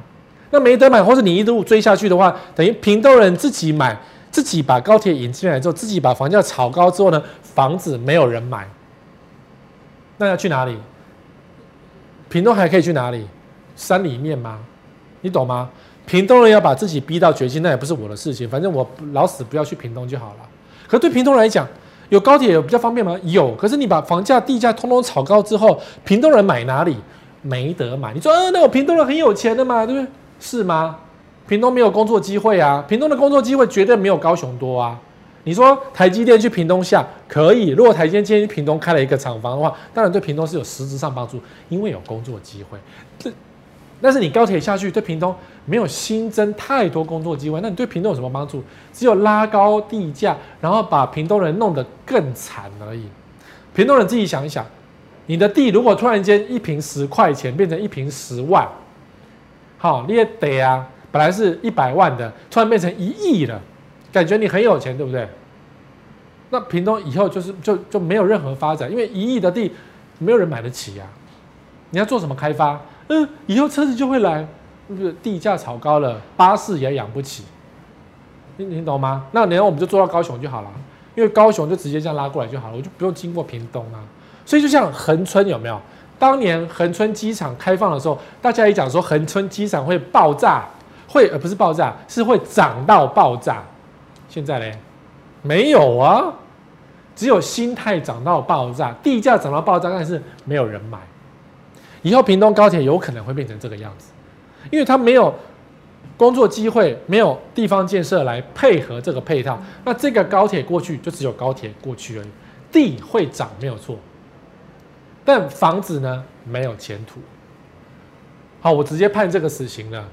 那没得买，或者你一路追下去的话，等于屏东人自己买，自己把高铁引进来之后，自己把房价炒高之后呢，房子没有人买，那要去哪里？屏东还可以去哪里？山里面吗？你懂吗？屏东人要把自己逼到绝境，那也不是我的事情，反正我老死不要去屏东就好了。可对屏东来讲，有高铁有比较方便吗？有。可是你把房价、地价通通炒高之后，屏东人买哪里？没得买。你说，呃，那我屏东人很有钱的嘛，对不对？是吗？屏东没有工作机会啊，屏东的工作机会绝对没有高雄多啊。你说台积电去屏东下可以，如果台积电今天去屏东开了一个厂房的话，当然对屏东是有实质上帮助，因为有工作机会。这，但是你高铁下去对屏东没有新增太多工作机会，那你对屏东有什么帮助？只有拉高地价，然后把屏东人弄得更惨而已。屏东人自己想一想，你的地如果突然间一坪十块钱变成一坪十万。好，你也得啊！本来是一百万的，突然变成一亿了，感觉你很有钱，对不对？那屏东以后就是就就没有任何发展，因为一亿的地没有人买得起呀、啊。你要做什么开发？嗯，以后车子就会来，就是地价炒高了，巴士也养不起。你你懂吗？那然后我们就坐到高雄就好了，因为高雄就直接这样拉过来就好了，我就不用经过屏东啊。所以就像恒春有没有？当年恒春机场开放的时候，大家也讲说恒春机场会爆炸，会而不是爆炸，是会涨到爆炸。现在呢，没有啊，只有心态涨到爆炸，地价涨到爆炸，但是没有人买。以后屏东高铁有可能会变成这个样子，因为它没有工作机会，没有地方建设来配合这个配套，那这个高铁过去就只有高铁过去而已，地会涨没有错。但房子呢，没有前途。好，我直接判这个死刑了。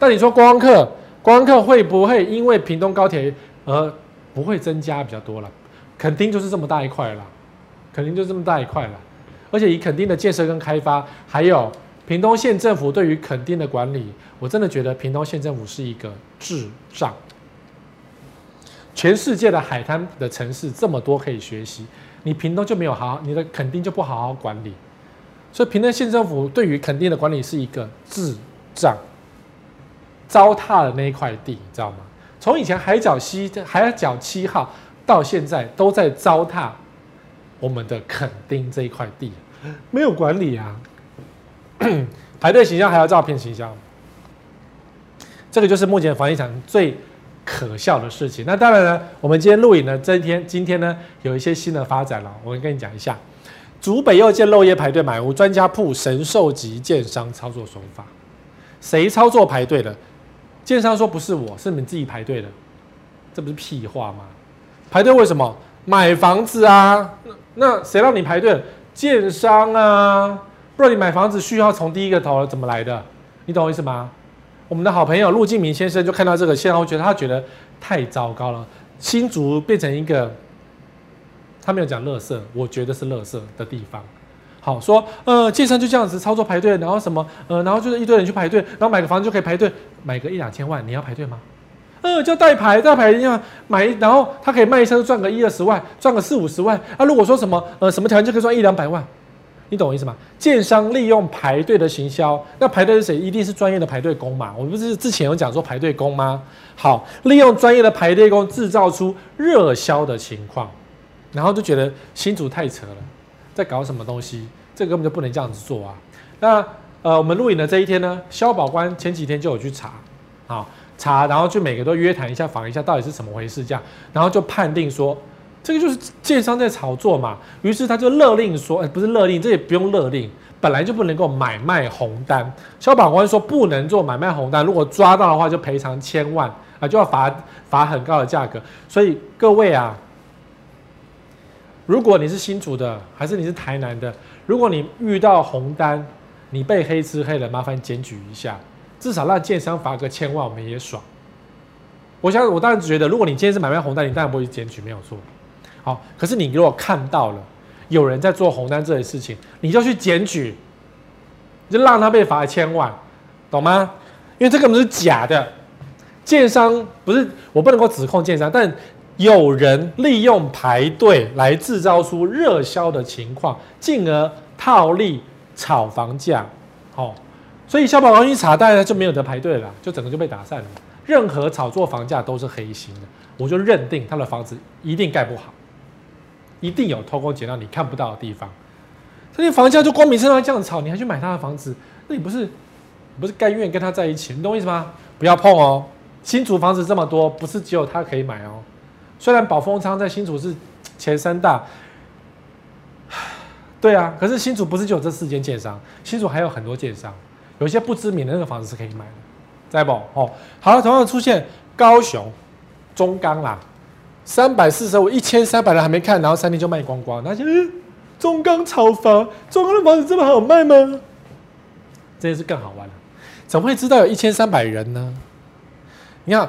但你说光客，光客会不会因为屏东高铁而不会增加比较多了？肯定就是这么大一块了，肯定就这么大一块了。而且以肯定的建设跟开发，还有屏东县政府对于肯定的管理，我真的觉得屏东县政府是一个智障。全世界的海滩的城市这么多可以学习。你屏东就没有好，你的垦丁就不好好管理，所以屏东县政府对于垦丁的管理是一个智障，糟蹋了那一块地，你知道吗？从以前海角西海角七号到现在都在糟蹋我们的垦丁这一块地，没有管理啊，排队形象还要照片形象，这个就是目前房地产最。可笑的事情。那当然呢，我们今天录影呢，这一天今天呢，有一些新的发展了。我跟你讲一下，竹北又见漏夜排队买屋，专家铺神兽级建商操作手法。谁操作排队的？建商说不是我，是你们自己排队的，这不是屁话吗？排队为什么？买房子啊。那谁让你排队？建商啊。不然你买房子需要从第一个头怎么来的？你懂我意思吗？我们的好朋友陆敬明先生就看到这个现象，我觉得他觉得太糟糕了。新竹变成一个，他没有讲垃圾，我觉得是垃圾的地方。好说，呃，健身就这样子操作排队，然后什么，呃，然后就是一堆人去排队，然后买个房子就可以排队，买个一两千万，你要排队吗？呃，叫代排，代排一样买，然后他可以卖一车赚个一二十万，赚个四五十万。啊，如果说什么，呃，什么条件就可以赚一两百万。你懂我意思吗？建商利用排队的行销，那排队是谁？一定是专业的排队工嘛。我们不是之前有讲说排队工吗？好，利用专业的排队工制造出热销的情况，然后就觉得新竹太扯了，在搞什么东西？这根本就不能这样子做啊。那呃，我们录影的这一天呢，消保官前几天就有去查，好查，然后就每个都约谈一下，访一下，到底是怎么回事这样，然后就判定说。这个就是建商在炒作嘛，于是他就勒令说，哎，不是勒令，这也不用勒令，本来就不能够买卖红单。消保官说不能做买卖红单，如果抓到的话就赔偿千万啊，就要罚罚很高的价格。所以各位啊，如果你是新竹的，还是你是台南的，如果你遇到红单，你被黑吃黑了，麻烦检举一下，至少让建商罚个千万，我们也爽。我想，我当然觉得，如果你今天是买卖红单，你当然不会去检举，没有错。好，可是你如果看到了有人在做红单这件事情，你就去检举，你就让他被罚千万，懂吗？因为这根本是假的，建商不是，我不能够指控建商，但有人利用排队来制造出热销的情况，进而套利炒房价，哦，所以消保官一查，大家就没有得排队了，就整个就被打散了。任何炒作房价都是黑心的，我就认定他的房子一定盖不好，一定有偷工减料你看不到的地方。这些房价就光明正大这样炒，你还去买他的房子，那你不是不是甘愿跟他在一起？你懂我意思吗？不要碰哦！新竹房子这么多，不是只有他可以买哦。虽然宝丰仓在新竹是前三大，对啊，可是新竹不是只有这四间建商，新竹还有很多建商，有些不知名的那个房子是可以买的，在不？哦，好了，同样出现高雄中钢啦，三百四十五，一千三百人还没看，然后三天就卖光光，那就。中钢炒房，中钢的房子这么好卖吗？这件事更好玩了，怎么会知道有一千三百人呢？你看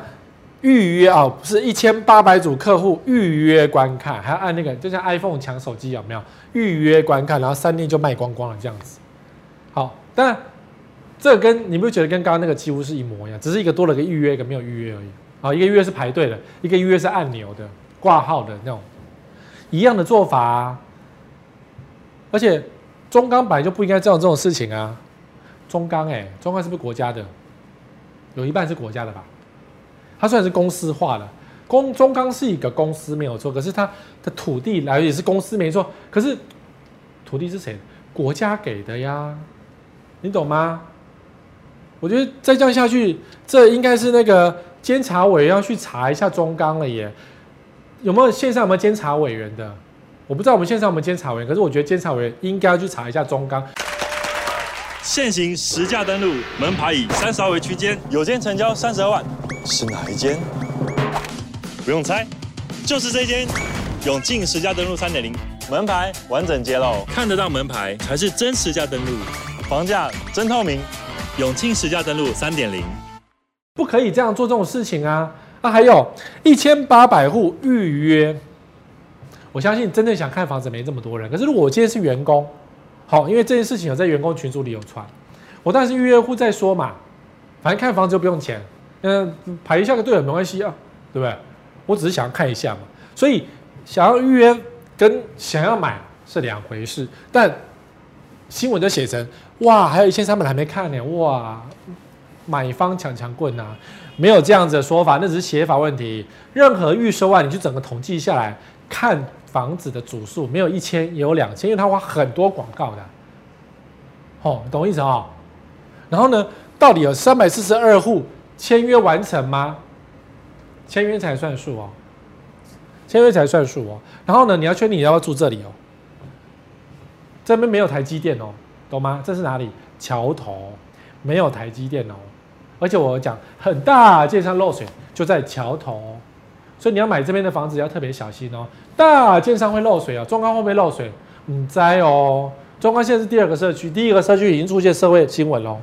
预约啊，不是一千八百组客户预约观看，还要按那个，就像 iPhone 抢手机有没有？预约观看，然后三天就卖光光了这样子。好，当然这跟你不觉得跟刚刚那个几乎是一模一样，只是一个多了个预约，一个没有预约而已。啊，一个预约是排队的，一个预约是按钮的挂号的那种，一样的做法啊。而且中钢本来就不应该这样这种事情啊！中钢哎，中钢是不是国家的？有一半是国家的吧？它虽然是公司化了，公中钢是一个公司没有错，可是它的土地来源也是公司没错，可是土地是谁？国家给的呀，你懂吗？我觉得再这样下去，这应该是那个监察委要去查一下中钢了耶！有没有线上有没有监察委员的？我不知道我们线上有没有监察委员，可是我觉得监察委员应该要去查一下中钢。现行实价登录门牌以三十二为区间，有间成交三十二万，是哪一间？不用猜，就是这间。永庆实价登录三点零，门牌完整揭露，看得到门牌才是真实价登录，房价真透明。永庆实价登录三点零，不可以这样做这种事情啊！啊，还有一千八百户预约。我相信真正想看房子没这么多人，可是如果我今天是员工，好，因为这件事情有在员工群组里有传，我当然是预约户再说嘛，反正看房子就不用钱，嗯，排一下个队也没关系啊，对不对？我只是想要看一下嘛，所以想要预约跟想要买是两回事，但新闻就写成哇，还有一千三百还没看呢，哇，买方抢抢棍啊，没有这样子的说法，那只是写法问题，任何预售案你就整个统计下来看。房子的组数没有一千也有两千，因为他花很多广告的，哦，懂我意思、哦？然后呢，到底有三百四十二户签约完成吗？签约才算数哦，签约才算数哦。然后呢，你要确定你要不要住这里哦。这边没有台积电哦，懂吗？这是哪里？桥头没有台积电哦，而且我讲很大，建商漏水就在桥头。所以你要买这边的房子要特别小心哦。大建商会漏水啊，中钢会不会漏水？唔知哦。中钢现在是第二个社区，第一个社区已经出现社会新闻喽，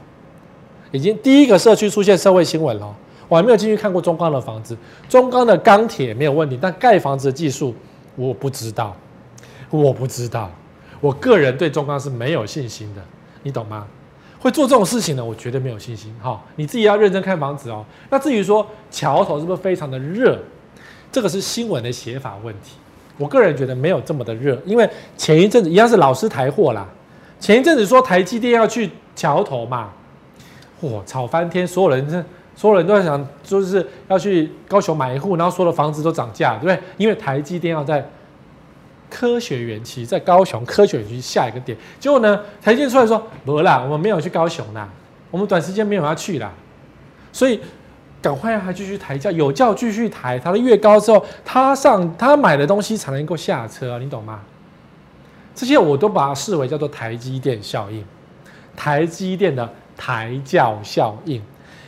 已经第一个社区出现社会新闻了。我还没有进去看过中钢的房子，中钢的钢铁没有问题，但盖房子的技术我不知道，我不知道。我个人对中钢是没有信心的，你懂吗？会做这种事情呢，我绝对没有信心。哈，你自己要认真看房子哦。那至于说桥头是不是非常的热？这个是新闻的写法问题，我个人觉得没有这么的热，因为前一阵子一样是老师抬货啦，前一阵子说台积电要去桥头嘛，嚯，吵翻天，所有人这所有人都在想，就是要去高雄买一户，然后所有的房子都涨价，对不对？因为台积电要在科学园区，在高雄科学园区下一个点，结果呢，台积电出来说，不啦，我们没有去高雄啦，我们短时间没有要去啦，所以。赶快让他继续抬价，有价继续抬，抬得越高之后，他上他买的东西才能够下车，你懂吗？这些我都把它视为叫做台积电效应，台积电的抬轿效应，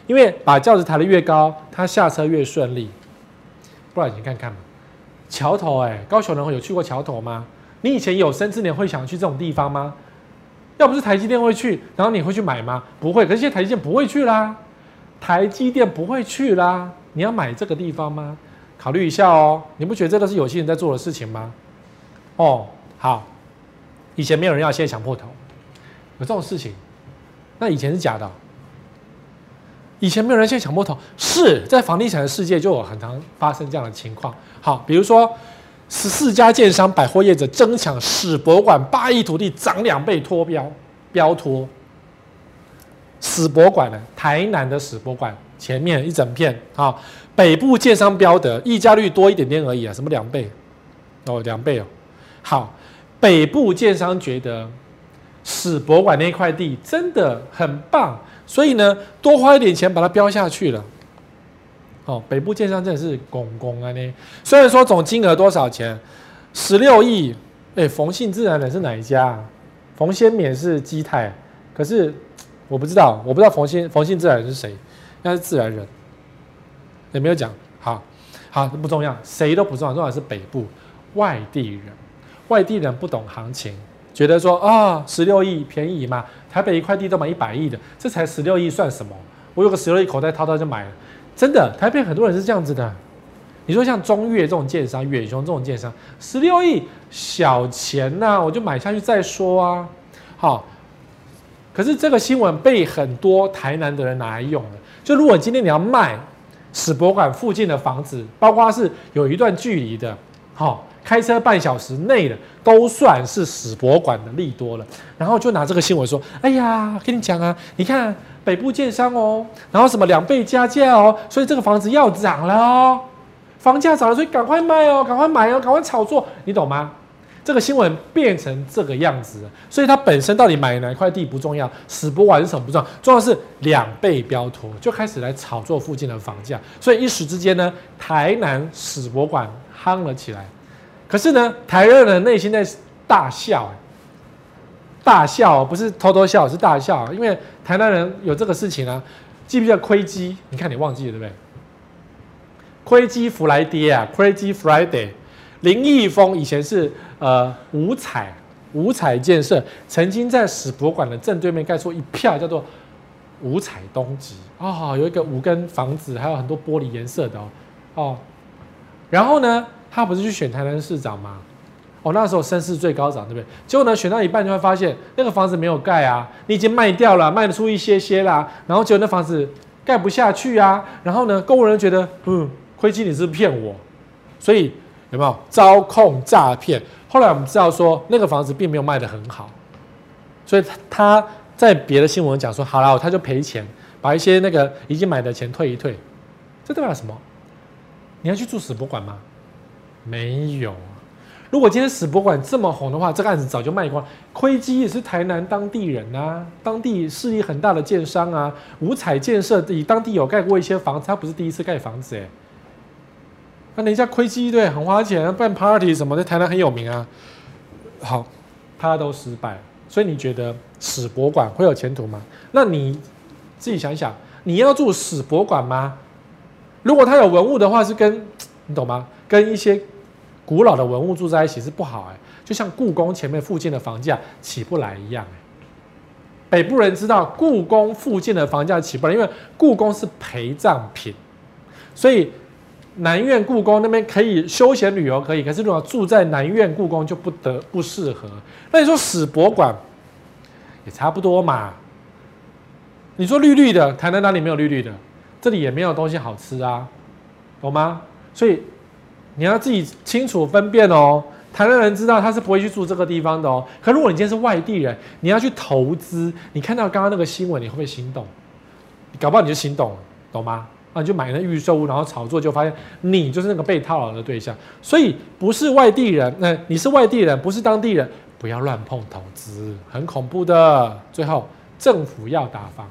因为把轿子抬得越高，他下车越顺利。不然你看看嘛，桥头哎、高雄人有去过桥头吗？你以前有生之年会想去这种地方吗？要不是台积电会去，然后你会去买吗？不会，可是现在台积电不会去啦。台积电不会去啦，你要买这个地方吗？考虑一下哦。你不觉得这都是有些人在做的事情吗？哦，好，以前没有人要，现在抢破头，有这种事情，那以前是假的。以前没有人，现在抢破头，是在房地产的世界就有很常发生这样的情况。好，比如说十四家建商百货业者争抢史博馆八亿土地涨两倍脱标，标脱。史博馆呢？台南的史博馆前面一整片啊，北部建商标的溢价率多一点点而已啊，什么两倍？哦，两倍哦。好，北部建商觉得史博馆那块地真的很棒，所以呢，多花一点钱把它标下去了。哦，北部建商真的是公公啊呢。虽然说总金额多少钱，十六亿。哎，冯姓自然人是哪一家？啊冯先勉是基泰，可是我不知道，我不知道冯姓冯姓自然人是谁，应该是自然人，也没有讲。好，好，不重要，谁都不重要，重要的是北部外地人，外地人不懂行情，觉得说啊，十六亿便宜嘛，台北一块地都买一百亿的，这才十六亿算什么？我有个十六亿口袋掏掏就买了。真的，台北很多人是这样子的。你说像中越这种建商，远雄这种建商，十六亿小钱呐、我就买下去再说啊。好，可是这个新闻被很多台南的人拿来用了。就如果今天你要卖史博馆附近的房子，包括是有一段距离的，好，开车半小时内的，都算是史博馆的利多了。然后就拿这个新闻说：“哎呀，跟你讲啊，你看。”北部建商哦，然后什么两倍加价哦，所以这个房子要涨了哦，房价涨了，所以赶快卖哦，赶快买哦，赶快炒作，你懂吗？这个新闻变成这个样子，所以它本身到底买哪块地不重要，史博馆是什么不重要，重要是两倍标托，就开始来炒作附近的房价，所以一时之间呢，台南史博馆夯了起来，可是呢，台南人内心在大笑。大笑不是偷偷笑，是大笑，因为台南人有这个事情啊，记不记得亏基？你看你忘记了对不对？亏基福来跌啊，Crazy Friday。林义峰以前是呃五彩五彩建设，曾经在史博馆的正对面盖出一票叫做五彩东极哦，有一个五根房子，还有很多玻璃颜色的哦哦。然后呢，他不是去选台南市长吗？哦，那时候声势最高涨，对不对？结果呢，选到一半就会发现那个房子没有盖啊，你已经卖掉了，卖得出一些些啦，然后结果那房子盖不下去啊，然后呢，购物人觉得，嗯，亏基你是骗我，所以有没有招控诈骗？后来我们知道说那个房子并没有卖得很好，所以他在别的新闻讲说，好了，他就赔钱，把一些那个已经买的钱退一退，这代表什么？你要去住史博馆吗？没有。如果今天史博馆这么红的话，这个案子早就卖光。亏基也是台南当地人啊，当地势力很大的建商啊，五彩建设以当地有盖过一些房子，他不是第一次盖房子哎。那人家亏基对，很花钱办 party 什么在，台南很有名啊。好，他都失败，所以你觉得史博馆会有前途吗？那你自己想想，你要住史博馆吗？如果他有文物的话，是跟你懂吗？跟一些。古老的文物住在一起是不好哎，就像故宫前面附近的房价起不来一样哎。北部人知道故宫附近的房价起不来，因为故宫是陪葬品，所以南苑故宫那边可以休闲旅游可以，可是如果住在南苑故宫就不得不适合。那你说史博馆也差不多嘛？你说绿绿的，台南哪里没有绿绿的？这里也没有东西好吃啊，懂吗？所以。你要自己清楚分辨哦。台南人知道他是不会去住这个地方的哦。可如果你今天是外地人，你要去投资，你看到刚刚那个新闻，你会不会心动？搞不好你就心动了，懂吗？那你就买那预售屋，然后炒作，就发现你就是那个被套牢的对象。所以不是外地人，那你是外地人，不是当地人，不要乱碰投资，很恐怖的。最后，政府要打房，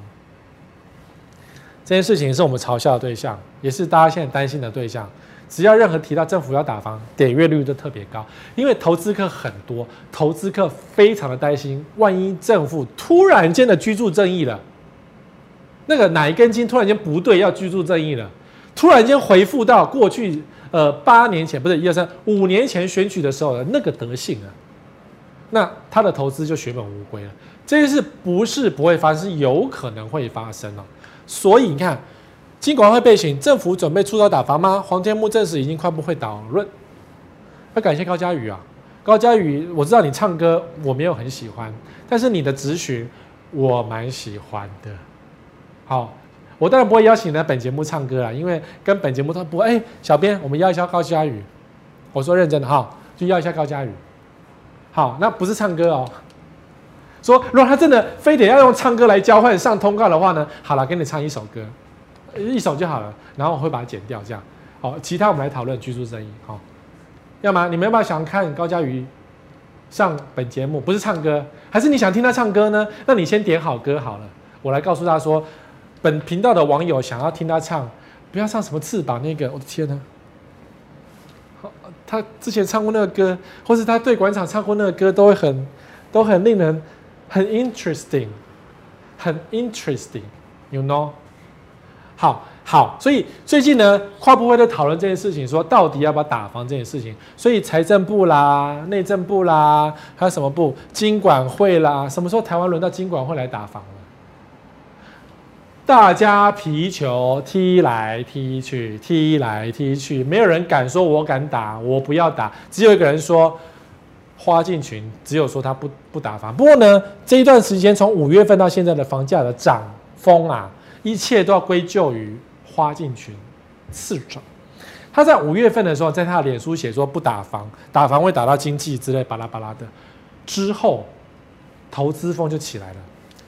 这件事情是我们嘲笑的对象，也是大家现在担心的对象。只要任何提到政府要打房，点阅率都特别高，因为投资客很多，投资客非常的担心，万一政府突然间的居住正义了，那个哪一根筋突然间不对，要居住正义了，突然间回复到过去，呃，八年前不是一二三五年前选举的时候的那个德性啊，那他的投资就血本无归了。这件事不是不会发生，是有可能会发生哦。所以你看。金管会被请，政府准备出手打房吗？黄天木证实已经快不会导论。要感谢高嘉宇啊，高嘉宇，我知道你唱歌我没有很喜欢，但是你的质询我蛮喜欢的。好，我当然不会邀请你来本节目唱歌啦，因为跟本节目他不会。哎，小编，我们邀一下高嘉宇。我说认真的哈，就要一下高嘉宇。好，那不是唱歌哦。说如果他真的非得要用唱歌来交换上通告的话呢，好了，给你唱一首歌，一首就好了，然后我会把它剪掉，这样。好，其他我们来讨论居住正义。好，要么你们要不要想看高嘉瑜上本节目？不是唱歌，还是你想听他唱歌呢？那你先点好歌好了，我来告诉他说，本频道的网友想要听他唱，不要唱什么翅膀那个，我的天哪！他之前唱过那个歌，或是他对广场唱过那个歌，都会很，都很令人很 interesting，很 interesting，you know？好。好，所以最近呢，跨部会在讨论这件事情，说到底要不要打房这件事情。所以财政部啦、内政部啦，还有什么部？金管会啦，什么时候台湾轮到金管会来打房了？大家皮球踢来踢去，踢来踢去，没有人敢说我敢打，我不要打。只有一个人说，花进群只有说他不不打房。不过呢，这一段时间从五月份到现在的房价的涨风啊，一切都要归咎于。花敬群次长，他在五月份的时候，在他的脸书写说不打房，打房会打到经济之类巴拉巴拉的。之后，投资风就起来了，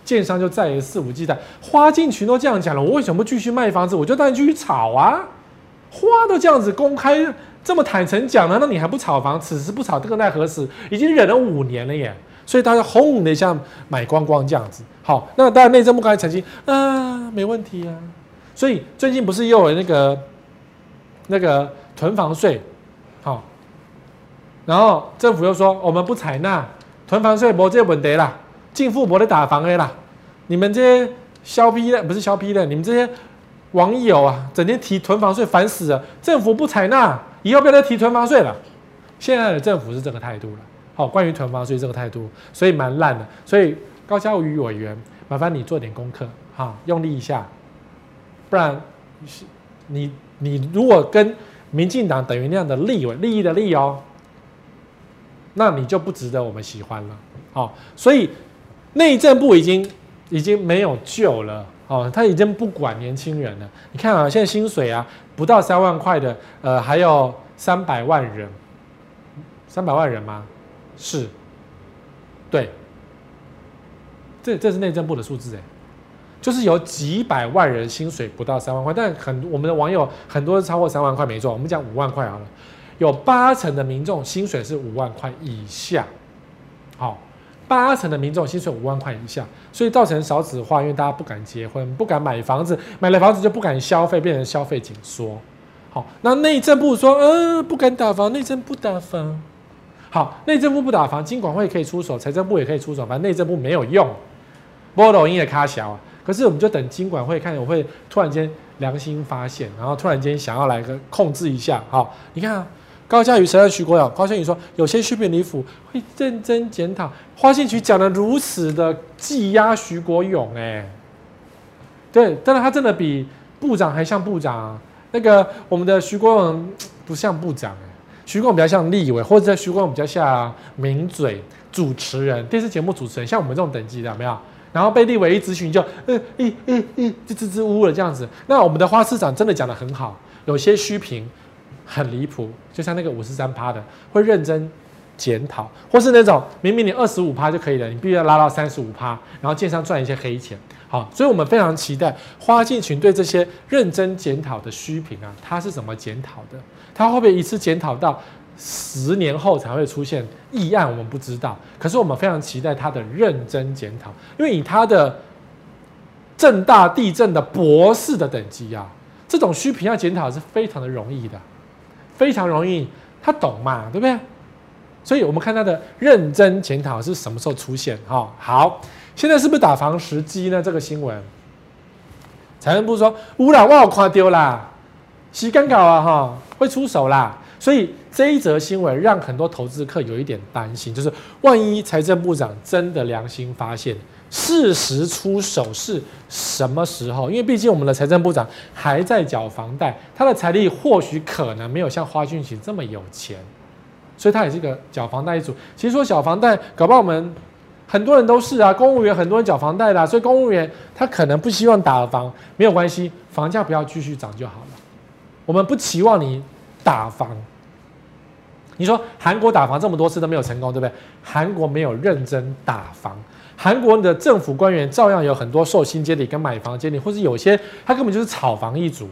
建商就再也肆无忌惮。花敬群都这样讲了，我为什么不继续卖房子？我就当然继续炒啊！花都这样子公开这么坦诚讲了，那你还不炒房？此时不炒，这个奈何时？已经忍了五年了耶！所以大家轰的一下买光光这样子。好，那当然内政部刚才澄清，啊，没问题啊。所以最近不是又有那个那个囤房税，好，然后政府又说我们不采纳囤房税，没这问题啦，进富没得打房的啦，你们这些肖批的不是肖批的，你们这些网友啊，整天提囤房税烦死了，政府不采纳，以后不要再提囤房税了。现在的政府是这个态度了，好，关于囤房税这个态度，所以蛮烂的。所以高嘉瑜委员，麻烦你做点功课，哈，用力一下。不然，你你如果跟民进党等于那样的利利益的利哦，那你就不值得我们喜欢了。好，所以内政部已经已经没有救了。哦，他已经不管年轻人了。你看啊，现在薪水啊不到三万块的，呃，还有三百万人，三百万人吗？是，对，这这是内政部的数字哎。就是有几百万人薪水不到三万块，但很我们的网友很多是超过三万块没错。我们讲五万块好了，有八成的民众薪水是五万块以下，好，八成的民众薪水五万块以下，所以造成少子化，因为大家不敢结婚，不敢买房子，买了房子就不敢消费，变成消费紧缩。好，那内政部说，呃，不敢打房，内政不打房。好，内政部不打房，金管会可以出手，财政部也可以出手，反正内政部没有用，波抖音也卡小啊。可是我们就等金管会看，我会突然间良心发现，然后突然间想要来个控制一下。好，你看啊，高嘉瑜承认徐国勇，高嘉瑜说有些区别离府，会认真检讨。花信局讲的如此的技压徐国勇，哎，对，但是他真的比部长还像部长啊。那个我们的徐国勇不像部长，徐国勇比较像立委，或者徐国勇比较像名嘴主持人，电视节目主持人，像我们这种等级的有没有？然后被立委一咨询就，嗯嗯嗯嗯，就支支吾吾了这样子。那我们的花市长真的讲得很好，有些虚评很离谱，就像那个五十三趴的，会认真检讨，或是那种明明你二十五趴就可以了，你必须要拉到三十五趴，然后建商赚一些黑钱。好，所以我们非常期待花敬群对这些认真检讨的虚评啊，他是怎么检讨的？他会不会一次检讨到？十年后才会出现议案，我们不知道。可是我们非常期待他的认真检讨，因为以他的政大地震的博士的等级啊，这种虚评要检讨是非常的容易的，非常容易，他懂嘛，对不对？所以我们看他的认真检讨是什么时候出现？哈，好，现在是不是打房时机呢？这个新闻，财政部说污染我夸丢啦，洗干搞啊，哈，会出手啦。所以这一则新闻让很多投资客有一点担心，就是万一财政部长真的良心发现，适时出手是什么时候？因为毕竟我们的财政部长还在缴房贷，他的财力或许可能没有像花敬群这么有钱，所以他也是一个缴房贷一族。其实说缴房贷，搞不好我们很多人都是啊，公务员很多人缴房贷的，所以公务员他可能不希望打房，没有关系，房价不要继续涨就好了。我们不期望你打房。你说韩国打房这么多次都没有成功，对不对？韩国没有认真打房，韩国的政府官员照样有很多受薪阶级跟买房阶级，或是有些他根本就是炒房一族。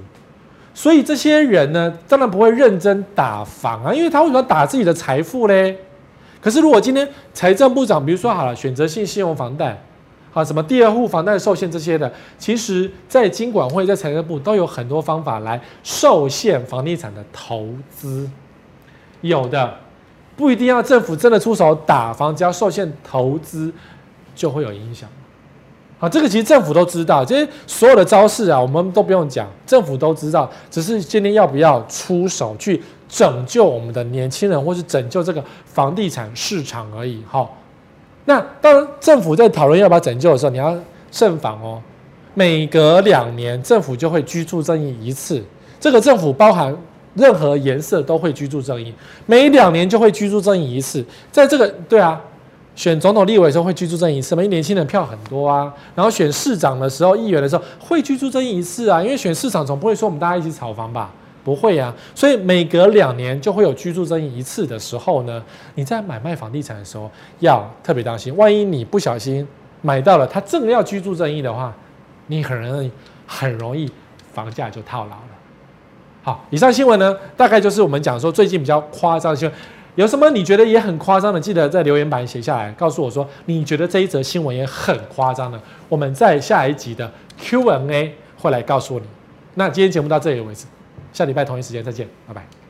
所以这些人呢，当然不会认真打房啊，因为他为什么要打自己的财富嘞？可是如果今天财政部长，比如说好了，选择性信用房贷，啊，什么第二户房贷受限这些的，其实在金管会在财政部都有很多方法来受限房地产的投资，有的不一定要政府真的出手打房，只要受限投资就会有影响。啊，这个其实政府都知道，这些所有的招式啊，我们都不用讲，政府都知道，只是今天要不要出手去拯救我们的年轻人，或是拯救这个房地产市场而已。好，那当政府在讨论要不要拯救的时候，你要慎防哦。每隔两年，政府就会居住正义一次，这个政府包含任何颜色都会居住正义，每两年就会居住正义一次，在这个对啊。选总统、立委的时候会居住正义一次？因为年轻人票很多啊。然后选市长的时候、议员的时候会居住正义一次啊。因为选市长总不会说我们大家一起炒房吧？不会啊。所以每隔两年就会有居住争议一次的时候呢，你在买卖房地产的时候要特别当心。万一你不小心买到了他正要居住争议的话，你很容易很容易房价就套牢了。好，以上新闻呢，大概就是我们讲说最近比较夸张的新闻。有什么你觉得也很夸张的？记得在留言板写下来，告诉我说你觉得这一则新闻也很夸张的。我们在下一集的 Q&A 会来告诉你。那今天节目到这里为止，下礼拜同一时间再见，拜拜。